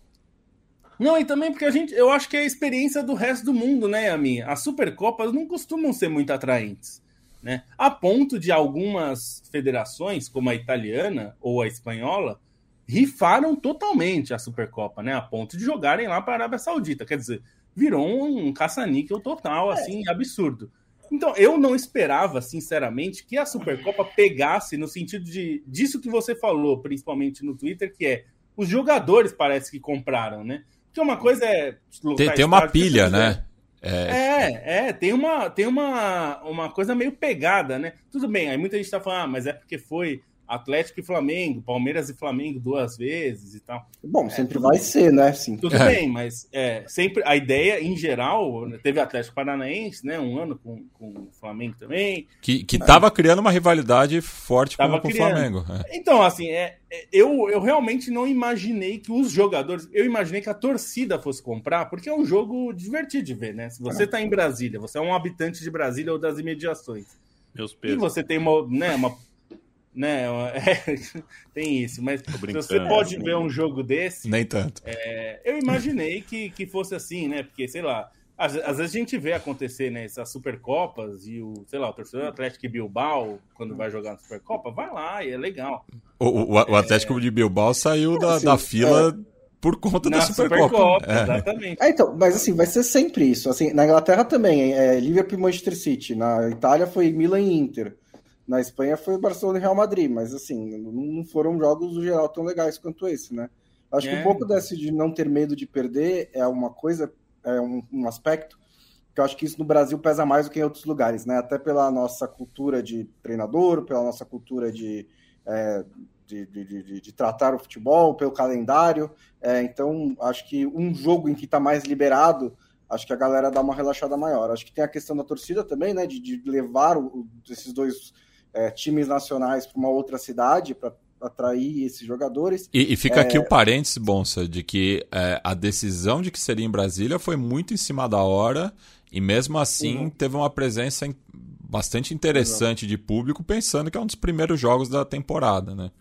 Não, e também porque a gente, eu acho que é a experiência do resto do mundo, né, a minha. As Supercopas não costumam ser muito atraentes, né? A ponto de algumas federações, como a italiana ou a espanhola, rifaram totalmente a Supercopa, né? A ponto de jogarem lá para a Arábia Saudita. Quer dizer, virou um caça-níquel total, é. assim, absurdo. Então, eu não esperava, sinceramente, que a Supercopa pegasse no sentido de disso que você falou, principalmente no Twitter, que é os jogadores parece que compraram, né? Porque uma coisa é. Tem, tem uma pilha, né? É... é, é, tem, uma, tem uma, uma coisa meio pegada, né? Tudo bem, aí muita gente tá falando, ah, mas é porque foi Atlético e Flamengo, Palmeiras e Flamengo duas vezes e tal. Bom, é, sempre vai bem. ser, né? Sim. Tudo é. bem, mas é, sempre a ideia, em geral, teve Atlético Paranaense, né? Um ano com, com o Flamengo também. Que, que tava criando uma rivalidade forte com, com o Flamengo. É. Então, assim, é, é, eu, eu realmente não imaginei que os jogadores. Eu imaginei que a torcida fosse comprar, porque é um jogo divertido de ver, né? Se você tá em Brasília, você é um habitante de Brasília ou das imediações. Meus pesos. E você tem uma, né, uma né? É, tem isso, mas se você pode ver um jogo desse. Nem tanto. É, eu imaginei que, que fosse assim, né? Porque, sei lá, às, às, vezes a gente vê acontecer né, essas Supercopas e o, sei lá, o torcedor Atlético Bilbao, quando vai jogar na Supercopa, vai lá e é legal. O, o, o Atlético é... de Bilbao saiu da, assim, da fila. É por conta na da Supercopa. Supercopa é. Exatamente. É, então, mas assim, vai ser sempre isso. Assim, na Inglaterra também, é Liverpool e Manchester City. Na Itália foi Milan e Inter. Na Espanha foi o Barcelona e Real Madrid, mas assim, não foram jogos no geral tão legais quanto esse, né? Acho é. que um é. pouco desse de não ter medo de perder é uma coisa, é um, um, aspecto que eu acho que isso no Brasil pesa mais do que em outros lugares, né? Até pela nossa cultura de treinador, pela nossa cultura de, é, de, de, de, de, tratar o futebol, pelo calendário. É, então, acho que um jogo em que está mais liberado, acho que a galera dá uma relaxada maior. Acho que tem a questão da torcida também, né? De, de levar o, esses dois é, times nacionais para uma outra cidade para atrair esses jogadores. E, e fica é... aqui o parênteses, Bonsa, de que é, a decisão de que seria em Brasília foi muito em cima da hora e mesmo assim uhum. teve uma presença bastante interessante de público, pensando que é um dos primeiros jogos da temporada, né?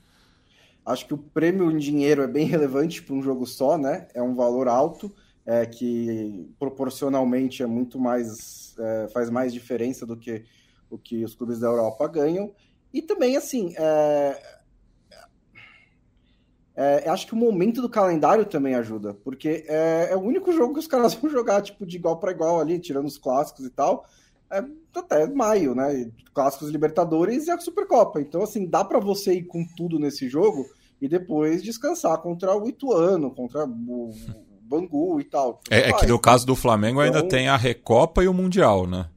Acho que o prêmio em dinheiro é bem relevante para um jogo só, né? É um valor alto, é, que proporcionalmente é muito mais é, faz mais diferença do que o que os clubes da Europa ganham. E também, assim, é... É, acho que o momento do calendário também ajuda, porque é, é, o único jogo que os caras vão jogar, tipo, de igual para igual ali, tirando os clássicos e tal. É, até maio, né? Clássicos Libertadores e a Supercopa. Então, assim, dá para você ir com tudo nesse jogo e depois descansar contra o Ituano, contra o Bangu e tal. É, é que no caso do Flamengo então, ainda tem a Recopa e o Mundial, né?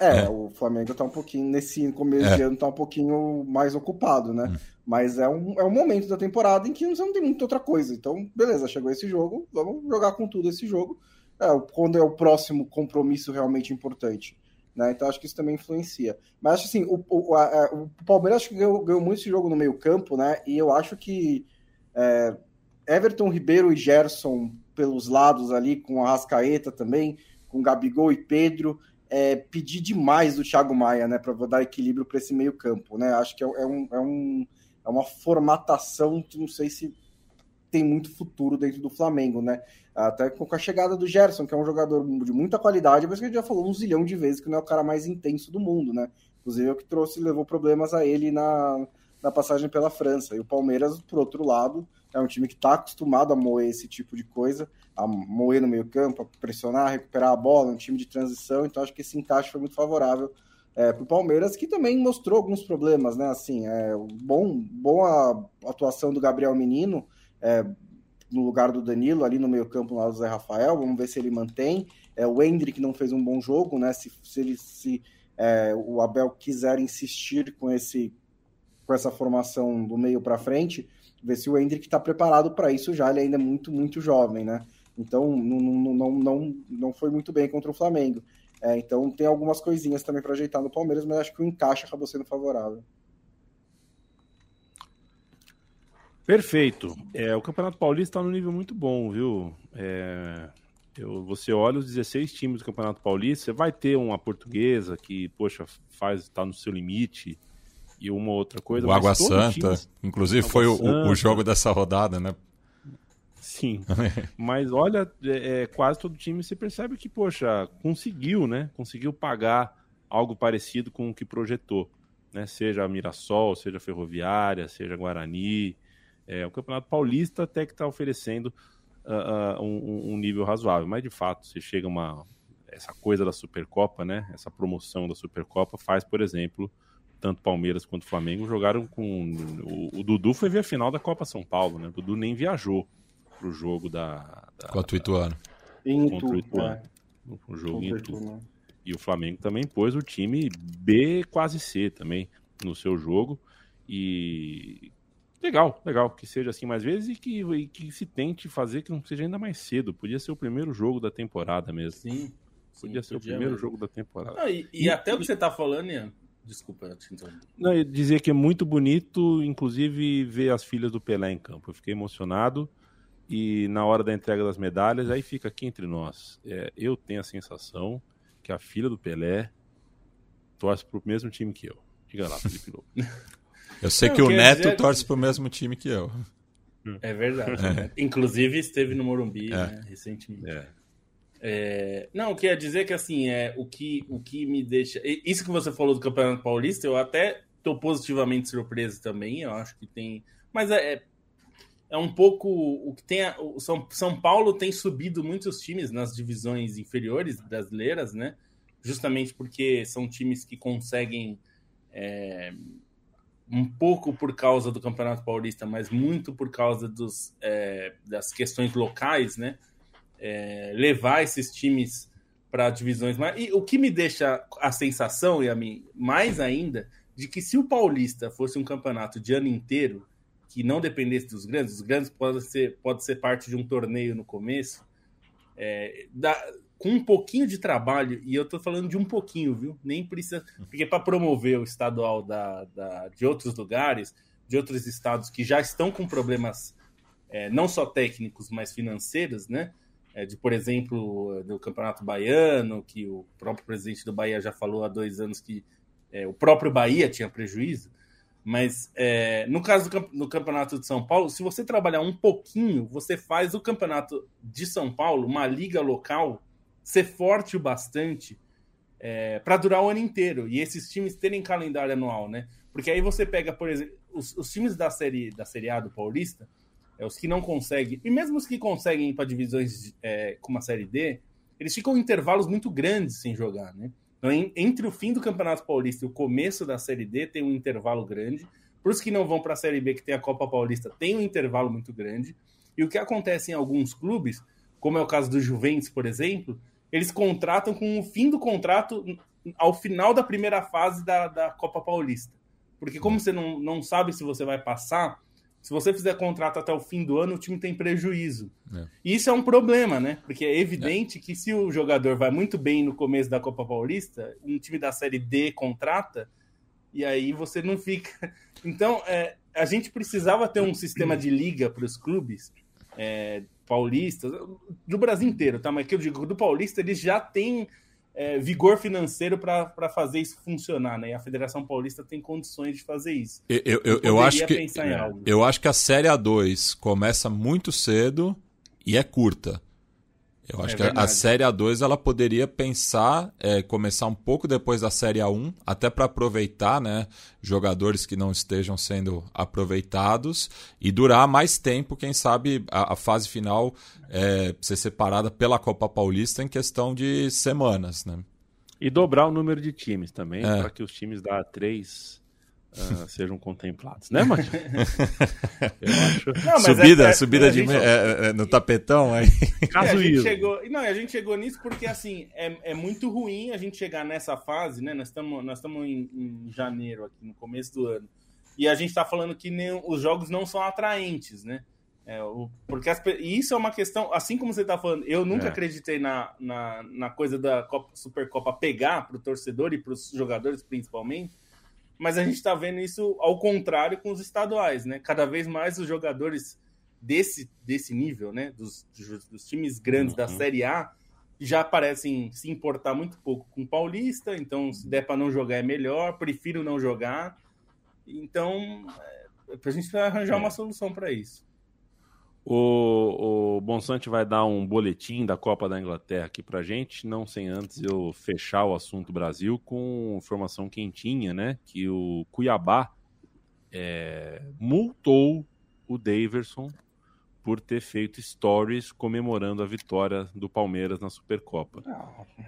É, é, o Flamengo tá um pouquinho, nesse começo é. de ano, tá um pouquinho mais ocupado, né? Hum. Mas é um, é um momento da temporada em que você não tem muita outra coisa. Então, beleza, chegou esse jogo, vamos jogar com tudo esse jogo. É, quando é o próximo compromisso realmente importante. Né? Então acho que isso também influencia. Mas acho assim, o, o, a, o Palmeiras acho que ganhou, ganhou, muito esse jogo no meio campo, né? E eu acho que é, Everton Ribeiro e Gerson pelos lados ali, com a Rascaeta também, com Gabigol e Pedro, é, pedir demais do Thiago Maia, né? Para dar equilíbrio para esse meio campo, né? Acho que é, é, um, é, um, é uma formatação que não sei se tem muito futuro dentro do Flamengo, né? Até com a chegada do Gerson, que é um jogador de muita qualidade, mas que a gente já falou um zilhão de vezes que não é o cara mais intenso do mundo, né? Inclusive é o que trouxe levou problemas a ele na, na passagem pela França. E o Palmeiras, por outro lado, é um time que está acostumado a moer esse tipo de coisa, a moer no meio campo, a pressionar, recuperar a bola, um time de transição, então acho que esse encaixe foi muito favorável é, para o Palmeiras, que também mostrou alguns problemas, né? Assim, é, bom, boa atuação do Gabriel Menino, é, no lugar do Danilo, ali no meio-campo lá do Zé Rafael. Vamos ver se ele mantém. É, o Hendrick não fez um bom jogo, né? Se, se ele se é, o Abel quiser insistir com esse com essa formação do meio para frente, ver se o Hendrick está preparado para isso já. Ele ainda é muito, muito jovem, né? Então não, não, não, não, não foi muito bem contra o Flamengo. É, então tem algumas coisinhas também para ajeitar no Palmeiras, mas acho que o encaixe acabou sendo favorável. Perfeito. É, o Campeonato Paulista está num nível muito bom, viu? É, eu, você olha os 16 times do Campeonato Paulista, você vai ter uma portuguesa que, poxa, faz está no seu limite e uma outra coisa. O Água Santa, time, inclusive Água foi o, o, jogo dessa rodada, né? Sim. Mas olha, é, é, quase todo time você percebe que, poxa, conseguiu, né? Conseguiu pagar algo parecido com o que projetou. Né? Seja Mirassol, seja Ferroviária, seja Guarani, é, o Campeonato Paulista até que está oferecendo uh, uh, um, um, nível razoável, mas de fato, se chega uma essa coisa da Supercopa, né? Essa promoção da Supercopa faz, por exemplo, tanto Palmeiras quanto Flamengo jogaram com o, o Dudu foi ver a final da Copa São Paulo, né? O Dudu nem viajou pro jogo da, da contra o Ituano. Contra o Ituano. É. O jogo em Itu. E o Flamengo também pôs o time B quase C também no seu jogo e Legal, legal, que seja assim mais vezes e que, e que se tente fazer que não seja ainda mais cedo. Podia ser o primeiro jogo da temporada mesmo. Sim. Podia sim, ser podia o primeiro mesmo. jogo da temporada. Ah, e, e, e, até o que você está falando, Ian, desculpa, eu te. Não, eu dizer que é muito bonito, inclusive, ver as filhas do Pelé em campo. Eu fiquei emocionado e na hora da entrega das medalhas, aí fica aqui entre nós. É, eu tenho a sensação que a filha do Pelé torce pro mesmo time que eu. Diga lá, Felipe Lobo. Eu sei não, que o Neto dizer... torce pro mesmo time que eu. É verdade. É. Inclusive esteve no Morumbi é. né, recentemente. É. É, não, quer dizer que assim, é o que, o que me deixa. Isso que você falou do Campeonato Paulista, eu até tô positivamente surpreso também. Eu acho que tem. Mas é, é um pouco o que tem. A, o São, São Paulo tem subido muitos times nas divisões inferiores brasileiras, né? Justamente porque são times que conseguem. É, um pouco por causa do Campeonato Paulista, mas muito por causa dos, é, das questões locais, né? É, levar esses times para divisões mais. E o que me deixa a sensação, e a mim, mais ainda, de que se o Paulista fosse um campeonato de ano inteiro, que não dependesse dos grandes, os grandes podem ser, pode ser parte de um torneio no começo, é, da, com um pouquinho de trabalho, e eu tô falando de um pouquinho, viu? Nem precisa. Porque para promover o estadual da, da, de outros lugares, de outros estados que já estão com problemas é, não só técnicos, mas financeiros, né? É, de, por exemplo, do Campeonato Baiano, que o próprio presidente do Bahia já falou há dois anos que é, o próprio Bahia tinha prejuízo. Mas é, no caso do, do, Campeonato de São Paulo, se você trabalhar um pouquinho, você faz o Campeonato de São Paulo, uma liga local, ser forte o bastante é, para durar o ano inteiro e esses times terem calendário anual, né? Porque aí você pega, por exemplo, os, os times da série da série A do Paulista, é, os que não conseguem e mesmo os que conseguem ir para divisões é, como a série D, eles ficam em intervalos muito grandes sem jogar, né? Então, em, entre o fim do Campeonato Paulista e o começo da Série D, tem um intervalo grande. Para os que não vão para a Série B, que tem a Copa Paulista, tem um intervalo muito grande. E o que acontece em alguns clubes, como é o caso do Juventus, por exemplo, eles contratam com o fim do contrato ao final da primeira fase da, da Copa Paulista. Porque como você não, não sabe se você vai passar, se você fizer contrato até o fim do ano, o time tem prejuízo. É. E isso é um problema, né? Porque é evidente é. que se o jogador vai muito bem no começo da Copa Paulista, um time da Série D contrata, e aí você não fica. Então, é, a gente precisava ter um sistema de liga para os clubes é, paulistas, do Brasil inteiro, tá? Mas que eu digo, do Paulista, eles já têm é, vigor financeiro para fazer isso funcionar, né? E a Federação Paulista tem condições de fazer isso. Eu, eu, eu, acho que eu acho que a Série A2 começa muito cedo e é curta. Eu acho é que verdade. a Série A2 ela poderia pensar, é, começar um pouco depois da Série A1, até para aproveitar né, jogadores que não estejam sendo aproveitados e durar mais tempo, quem sabe a, a fase final é, ser separada pela Copa Paulista em questão de semanas. Né? E dobrar o número de times também, é. para que os times da A3 uh, sejam contemplados, né, Mati? subida, é, subida de, gente... é, é, no tapetão aí. Caso é, chegou, não, a gente chegou nisso porque assim é, é muito ruim a gente chegar nessa fase, né? Nós estamos nós estamos em, em, janeiro aqui no começo do ano e a gente está falando que nem, os jogos não são atraentes, né? É, o, porque as, e isso é uma questão, assim como você está falando, eu nunca é. acreditei na, na, na, coisa da Copa, Supercopa pegar para o torcedor e para os jogadores principalmente, mas a gente está vendo isso ao contrário com os estaduais, né? Cada vez mais os jogadores desse, desse nível, né? Dos, dos times grandes uhum. da Série A já parecem se importar muito pouco com o Paulista, então se der para não jogar é melhor, prefiro não jogar. Então, é, a gente vai arranjar é. uma solução para isso. O, o Bonsante vai dar um boletim da Copa da Inglaterra aqui pra gente, não sem antes eu fechar o assunto Brasil com informação quentinha, né? Que o Cuiabá é, multou o Daverson por ter feito stories comemorando a vitória do Palmeiras na Supercopa.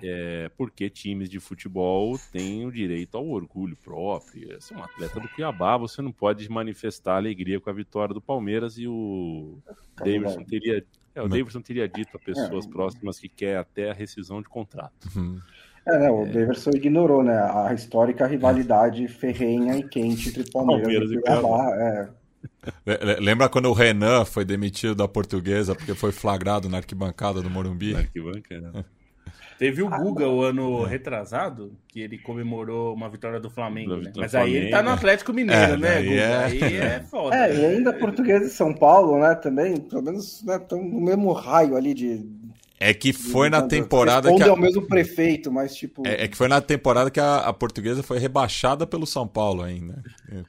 É, porque times de futebol têm o direito ao orgulho próprio. Você é um atleta do Cuiabá, você não pode manifestar alegria com a vitória do Palmeiras e o Davidson teria, é, o Davidson teria dito a pessoas é. próximas que quer até a rescisão de contrato. Uhum. É, né, o é. Davidson ignorou né, a histórica rivalidade ferrenha e quente entre Palmeiras, Palmeiras e Cuiabá. Cuiabá. É. Lembra quando o Renan foi demitido da portuguesa porque foi flagrado na arquibancada do Morumbi? Na arquibancada. Teve o Guga o ano retrasado, que ele comemorou uma vitória do Flamengo, né? Mas aí ele tá no Atlético Mineiro, é, né, Guga? É... Aí é foda. É, e ainda português e São Paulo, né, também, pelo menos estão né, no mesmo raio ali de. É que foi de, na temporada que. A... é o mesmo prefeito, mas tipo. É, é, que foi na temporada que a, a portuguesa foi rebaixada pelo São Paulo ainda.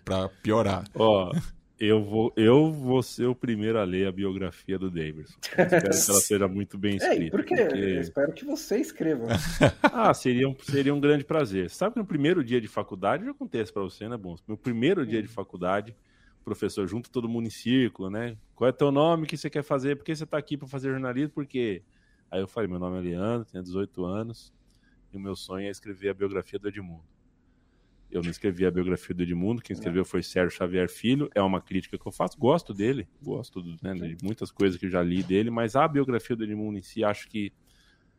Pra piorar. Ó. Oh. Eu vou, eu vou ser o primeiro a ler a biografia do Davidson. Espero que ela seja muito bem escrita. Ei, por quê? Porque... Eu espero que você escreva. ah, seria um, seria um grande prazer. Sabe que no primeiro dia de faculdade, já acontece para você, né, bom? No primeiro dia de faculdade, o professor junta todo mundo em círculo, né? Qual é teu nome? O que você quer fazer? Por que você está aqui para fazer jornalismo? Porque Aí eu falei, meu nome é Leandro, tenho 18 anos, e o meu sonho é escrever a biografia do Edmundo. Eu não escrevi a biografia do Edmundo, quem escreveu foi Sérgio Xavier Filho. É uma crítica que eu faço, gosto dele, gosto né, de muitas coisas que eu já li dele, mas a biografia do Edmundo em si acho que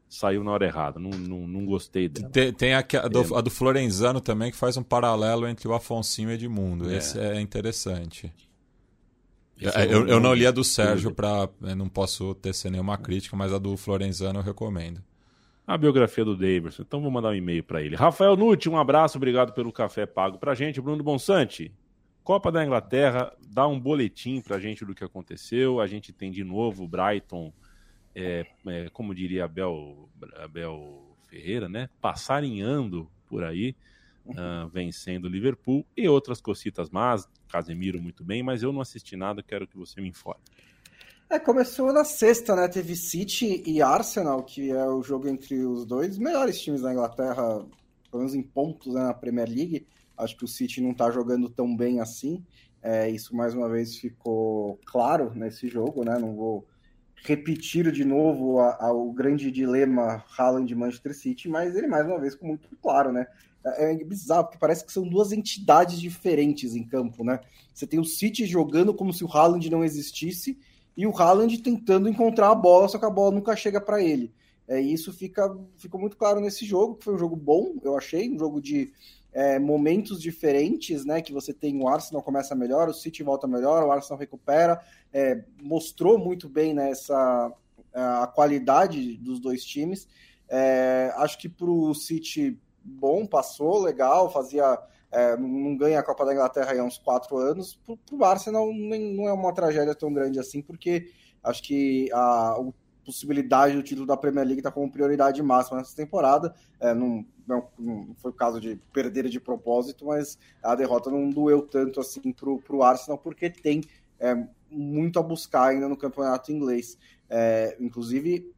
saiu na hora errada, não, não, não gostei dela. Tem, tem a, a, do, a, do, Florenzano também, que faz um paralelo entre o Afonsinho e o Edmundo. É. Esse é interessante. É, eu, eu, não li a do Sérgio para não posso tecer nenhuma crítica, mas a do Florenzano eu recomendo a biografia do Davidson. Então vou mandar um e-mail para ele. Rafael Nutti, um abraço, obrigado pelo café pago pra gente. Bruno Bonsante, Copa da Inglaterra, dá um boletim pra gente do que aconteceu. A gente tem de novo o Brighton, é, é, como diria Abel, Abel Ferreira, né? Passarinhando por aí, uh, vencendo o Liverpool e outras cocitas más. Casemiro muito bem, mas eu não assisti nada, quero que você me informe. É, começou na sexta, né? Teve City e Arsenal, que é o jogo entre os dois melhores times da Inglaterra, pelo menos em pontos né, na Premier League. Acho que o City não tá jogando tão bem assim. É, isso mais uma vez ficou claro nesse jogo, né? Não vou repetir de novo a, a, o grande dilema Haaland Manchester City, mas ele mais uma vez ficou muito claro, né? É, é bizarro, porque parece que são duas entidades diferentes em campo, né? Você tem o City jogando como se o Haaland não existisse e o Haaland tentando encontrar a bola, só que a bola nunca chega para ele. É, isso fica, ficou muito claro nesse jogo, que foi um jogo bom, eu achei, um jogo de é, momentos diferentes, né? Que você tem o Arsenal começa melhor, o City volta melhor, o Arsenal recupera, é, mostrou muito bem nessa né, a qualidade dos dois times. É, acho que para o City bom, passou, legal, fazia. É, não ganha a Copa da Inglaterra há uns quatro anos. Para o Arsenal não é uma tragédia tão grande assim, porque acho que a, a possibilidade do título da Premier League está como prioridade máxima nessa temporada. É, não, não, não, foi o caso de perder de propósito, mas a derrota não doeu tanto assim para o Arsenal, porque tem é, muito a buscar ainda no campeonato inglês. É, inclusive,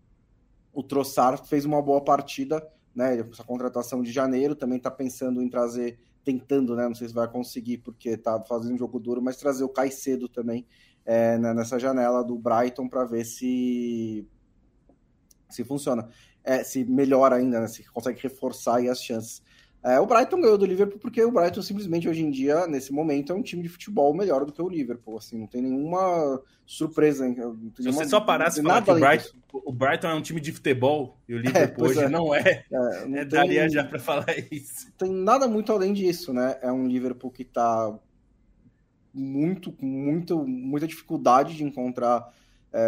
o Trossard fez uma boa partida né? Essa contratação de janeiro também está pensando em trazer, tentando, né? Não sei se vai conseguir porque está fazendo um jogo duro, mas trazer o Caicedo também é, né, nessa janela do Brighton para ver se se funciona, é, se melhora ainda, né, se consegue reforçar as chances. É, o Brighton ganhou do Liverpool porque o Brighton simplesmente hoje em dia, nesse momento, é um time de futebol melhor do que o Liverpool. Assim, não tem nenhuma surpresa. Não Se você só parasse falar que o Brighton, o Brighton, é um time de futebol e o é, Liverpool é, hoje é. não é, é não é, daria já para falar isso. Tem nada muito além disso, né? É um Liverpool que está muito, muito, muita dificuldade de encontrar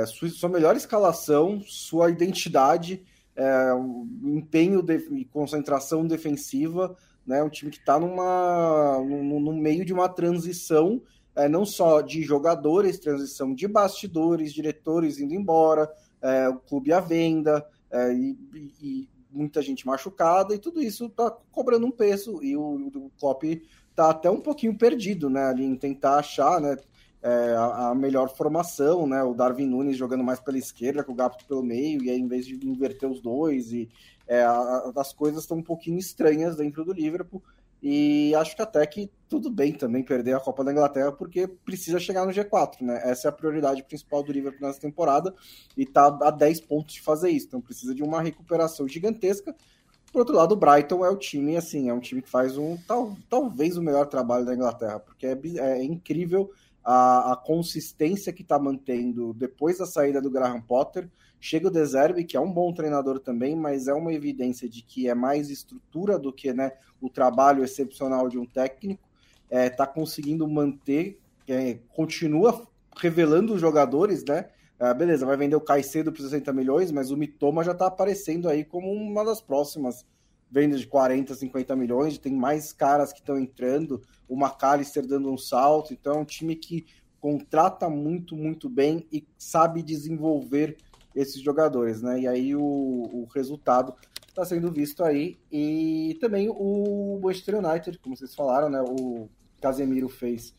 sua, sua melhor escalação, sua identidade é, um empenho de, e concentração defensiva, né? Um time que está numa no, no, meio de uma transição, é, não só de jogadores, transição de bastidores, diretores indo embora, é, o clube à venda é, e, e, muita gente machucada e tudo isso está cobrando um peso e o, o Klopp está até um pouquinho perdido, né? Ali em tentar achar, né? É, a, a, melhor formação, né? O Darwin Nunes jogando mais pela esquerda, com o Gapto pelo meio, e aí em vez de inverter os dois, e é, a, as coisas estão um pouquinho estranhas dentro do Liverpool. E acho que até que tudo bem também perder a Copa da Inglaterra, porque precisa chegar no G4, né? Essa é a prioridade principal do Liverpool nessa temporada e tá a 10 pontos de fazer isso. Então precisa de uma recuperação gigantesca. Por outro lado, o Brighton é o time, assim, é um time que faz um tal, talvez o melhor trabalho da Inglaterra, porque é, é incrível a, a consistência que está mantendo depois da saída do Graham Potter. Chega o Deserve, que é um bom treinador também, mas é uma evidência de que é mais estrutura do que né, o trabalho excepcional de um técnico. Está é, tá conseguindo manter, é, continua revelando os jogadores, né? Ah, beleza, vai vender o Caicedo por 60 milhões, mas o Mitoma já está aparecendo aí como uma das próximas venda de 40, 50 milhões, tem mais caras que estão entrando, o McAllister dando um salto, então é um time que contrata muito, muito bem e sabe desenvolver esses jogadores, né? E aí o, o resultado está sendo visto aí. E também o Manchester United, como vocês falaram, né? O Casemiro fez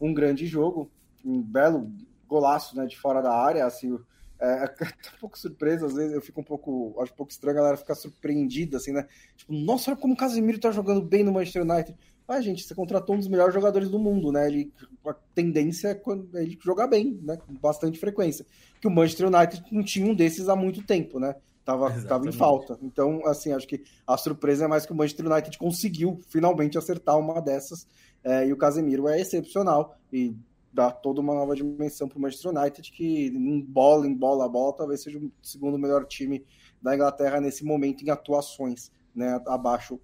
um grande jogo, um belo golaço né, de fora da área, assim, é, um pouco surpreso, às vezes eu fico um pouco, acho um pouco estranho a galera ficar surpreendida, assim, né? Tipo, nossa, olha como o Casemiro tá jogando bem no Manchester United. Ah, gente, você contratou um dos melhores jogadores do mundo, né? Ele, a tendência é, é ele jogar bem, né? Com bastante frequência. Que o Manchester United não tinha um desses há muito tempo, né? Tava, tava em falta. Então, assim, acho que a surpresa é mais que o Manchester United conseguiu finalmente acertar uma dessas. É, e o Casemiro é excepcional. E dá toda uma nova dimensão para o Manchester United, que em bola, em bola a bola, talvez seja o segundo melhor time da Inglaterra nesse momento em atuações, né, abaixo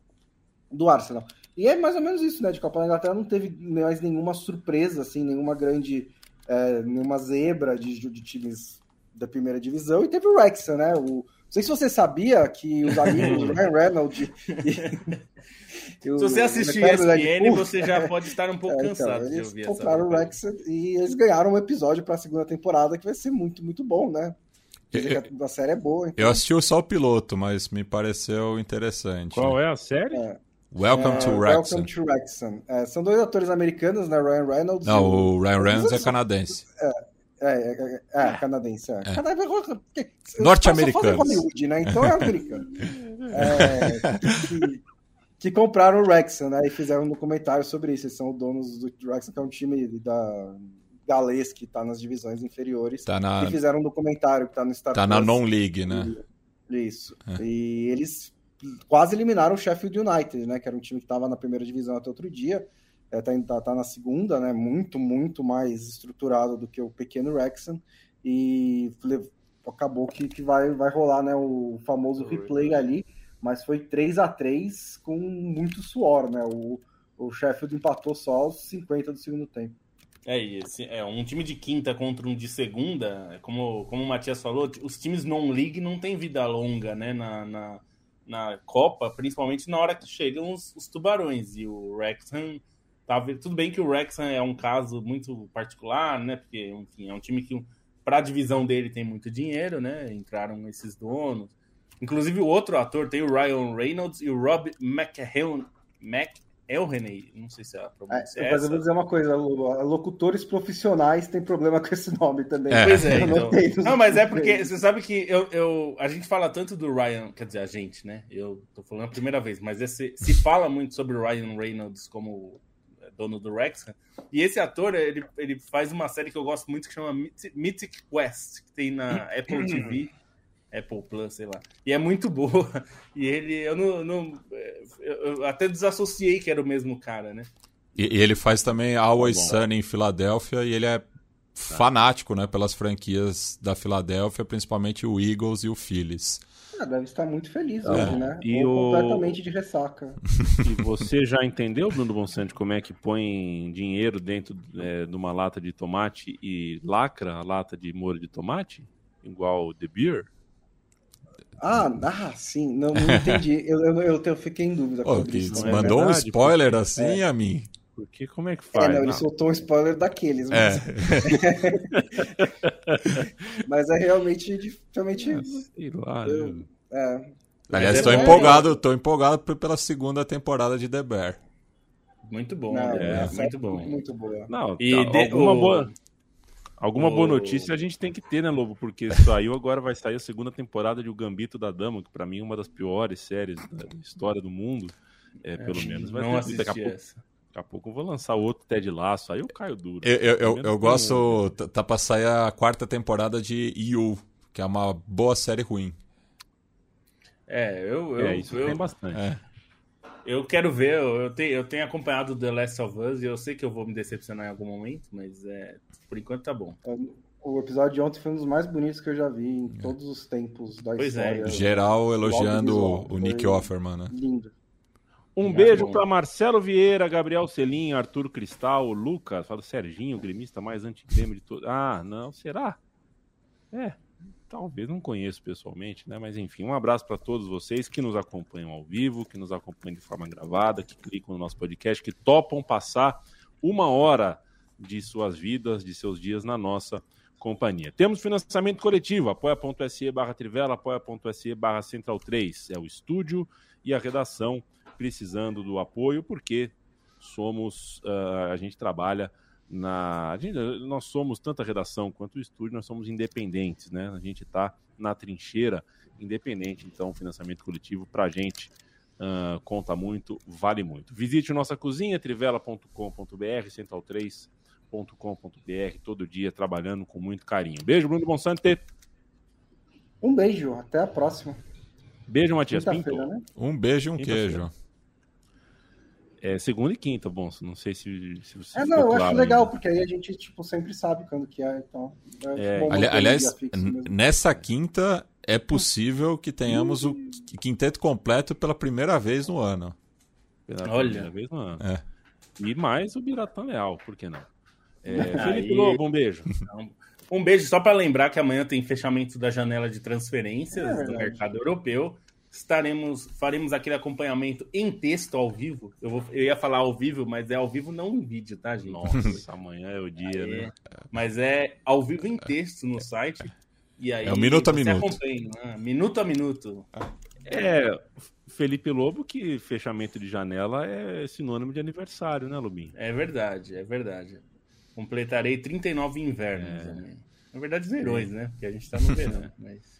do Arsenal. E é mais ou menos isso, né, de Copa da Inglaterra não teve mais nenhuma surpresa, assim, nenhuma grande, é, nenhuma zebra de, de times da primeira divisão, e teve o Wrexham, né, o, não sei se você sabia que os amigos do Ryan Reynolds e, se você assistir ESPN, você já pode estar um pouco é, então, cansado de ouvir compraram o Rex e eles ganharam um episódio para a segunda temporada que vai ser muito, muito bom, né? Eu, a série é boa. Então. Eu assisti só o piloto, mas me pareceu interessante. Qual é a série? É. Welcome é, to. Welcome to Wrexham. É, são dois atores americanos, né? Ryan Reynolds. Não, o Ryan Reynolds é canadense. É, é, é, é, é canadense. É. é. Norte-americano. Hollywood, né? Então é americano. é, que, que compraram o Wrexham, né? E fizeram um documentário sobre isso. Eles são donos do Wrexham, que é um time da, galês que está nas divisões inferiores. Tá na, E fizeram um documentário que está no Star tá na non-league, né? Isso. É. E eles quase eliminaram o Sheffield United, né? Que era um time que estava na primeira divisão até outro dia. É, tá, tá, na segunda, né? Muito, muito mais estruturado do que o pequeno Wrexham. E acabou que, que vai, vai rolar né, o famoso replay ali. Mas foi 3 a 3 com muito suor, né? O, o Sheffield empatou só aos 50 do segundo tempo. É, esse, é um time de quinta contra um de segunda, como, como o Matias falou, os times non-league não têm vida longa, né, na, na, na Copa, principalmente na hora que chegam os, os tubarões, e o Wrexham, tá, tudo bem que o Wrexham é um caso muito particular, né, porque, enfim, é um time que para a divisão dele tem muito dinheiro, né, entraram esses donos, inclusive o outro ator tem o Ryan Reynolds e o Rob McElhenney, McElhenney, não sei se é a É, pronúncia é mas eu vou dizer uma coisa, locutores profissionais têm problema com esse nome também. É. Pois é, Eu então. tenho Não, mas é porque você sabe que eu, eu, a gente fala tanto do Ryan, quer dizer, a gente, né? Eu tô falando a primeira vez, mas esse, se fala muito sobre o Ryan Reynolds como dono do Wrexham. E esse ator, ele, ele faz uma série que eu gosto muito que chama Myth- Mythic Quest, que tem na Apple TV, Apple Plus, sei lá. E é muito boa. E ele, eu não. não eu, até desassociei que era o mesmo cara, né? E, e ele faz também Always Tá bom. Sunny em Filadélfia e ele é fanático, né, pelas franquias da Filadélfia, principalmente o Eagles e o Phillies. Ah, deve estar muito feliz É. hoje, né? E Ou o- completamente de ressaca. E você já entendeu, Bruno Bonsante, como é que põe dinheiro dentro é, de uma lata de tomate e lacra a lata de molho de tomate? Igual The Beer? Ah, ah sim, não, não entendi. eu, eu, eu, eu fiquei em dúvida isso. não é mandou um spoiler porque- assim a mim. Porque como é que É, faz? não, ele Não, soltou um spoiler daqueles, É. mas é, mas é realmente, realmente ah, sei lá. Eu- né? é, Aliás, é estou bom. empolgado, tô empolgado pela segunda temporada de The Bear. Muito bom, não, né? é, muito bom. Muito boa. Não, E tá, de- alguma, o- boa, alguma boa o- notícia a gente tem que ter, né, Lobo? Porque saiu agora, vai sair a segunda temporada de O Gambito da Dama, que pra mim é uma das piores séries da história do mundo. É, pelo menos vai não ter. Daqui a, pouco, essa. Daqui a pouco eu vou lançar outro Ted Laço, aí eu caio duro. Eu, eu, eu, eu gosto. t- Tá pra sair a quarta temporada de You, que é uma boa série ruim. É, eu, eu, É, isso eu, tem bastante. É. eu quero ver, eu, tenho, eu tenho acompanhado The Last of Us e eu sei que eu vou me decepcionar em algum momento, mas é, por enquanto tá bom. O episódio de ontem foi um dos mais bonitos que eu já vi em todos os tempos da Pois é. história. Geral elogiando audiovisual, o Nick Offerman, né? Lindo. Um beijo para Marcelo Vieira, Gabriel Celim, Arthur Cristal, Lucas, fala Serginho, o gremista mais antigrêmio de todos. Ah, não, será? É, talvez, não conheço pessoalmente, né? Mas enfim, um abraço para todos vocês que nos acompanham ao vivo, que nos acompanham de forma gravada, que clicam no nosso podcast, que topam passar uma hora de suas vidas, de seus dias na nossa companhia. Temos financiamento coletivo, apoia.se barra Trivela, apoia.se barra Central 3. É o estúdio e a redação precisando do apoio, porque somos, ah, a gente trabalha na. a gente- nós somos tanto a redação quanto o estúdio, nós somos independentes, né? A gente está na trincheira independente, então o financiamento coletivo para a gente ah, conta muito, vale muito. Visite nossa cozinha, trivela.com.br, central3.com.br, todo dia trabalhando com muito carinho. Beijo, Bruno Bonsante. Um beijo, até a próxima. Beijo, Matias Pinto. Né? Um beijo e um queijo. É segunda e quinta, bom, não sei se, se você É, não, eu claro acho legal, ainda. porque aí a gente, tipo, sempre sabe quando que é, então... É, bom Ali- manter o aliás, nessa quinta é possível que tenhamos o qu- quinteto completo pela primeira vez no ano. Pela Olha. primeira vez no ano. É. E mais o Biratã Leal, por que não? É, Aí- Felipe Lobo, um beijo. Um beijo só para lembrar que amanhã tem fechamento da janela de transferências É do verdade. mercado europeu. Estaremos, faremos aquele acompanhamento em texto ao vivo. Eu, vou- eu ia falar ao vivo, mas é ao vivo não em vídeo, tá, gente? Nossa, amanhã é o dia, É, né? Mas é ao vivo em texto no site. E aí É o minuto a minuto. acompanha, né? minuto a minuto. É, Felipe Lobo, que fechamento de janela é sinônimo de aniversário, né, Lobinho? É verdade, é verdade. Completarei 39 invernos É. amanhã. Na verdade, verões, né? Porque a gente tá no verão. Mas...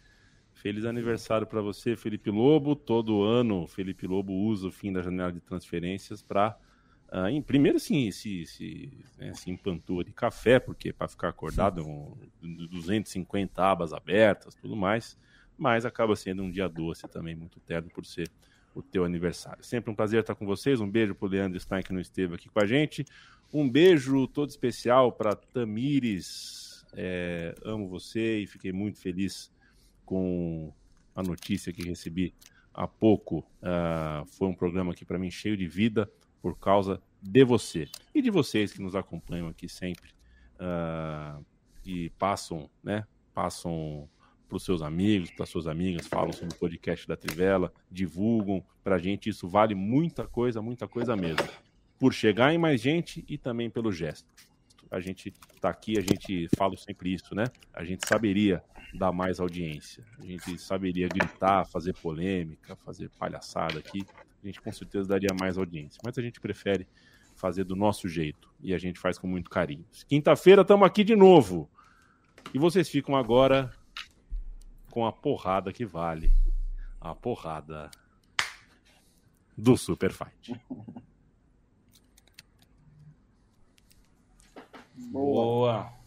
Feliz aniversário para você, Felipe Lobo. Todo ano, Felipe Lobo usa o fim da janela de transferências para Uh, em, primeiro, sim, se, se, né, se empantua de café, porque para ficar acordado, um, 250 abas abertas, tudo mais, mas acaba sendo um dia doce também, muito terno por ser o teu aniversário. Sempre um prazer estar com vocês. Um beijo para o Leandro Stein, que não esteve aqui com a gente. Um beijo todo especial para Tamires. É, amo você e fiquei muito feliz com a notícia que recebi há pouco. Uh, foi um programa aqui para mim cheio de vida por causa de você e de vocês que nos acompanham aqui sempre uh, e passam, né? Passam para os seus amigos, para suas amigas, falam sobre o podcast da Trivela, divulgam para a gente. Isso vale muita coisa, muita coisa mesmo. Por chegar em mais gente e também pelo gesto. A gente está aqui, a gente fala sempre isso, né? A gente saberia dar mais audiência, a gente saberia gritar, fazer polêmica, fazer palhaçada aqui, a gente com certeza daria mais audiência. Mas a gente prefere fazer do nosso jeito e a gente faz com muito carinho. Quinta-feira estamos aqui de novo. E vocês ficam agora com a porrada que vale. A porrada do Super Fight. Boa.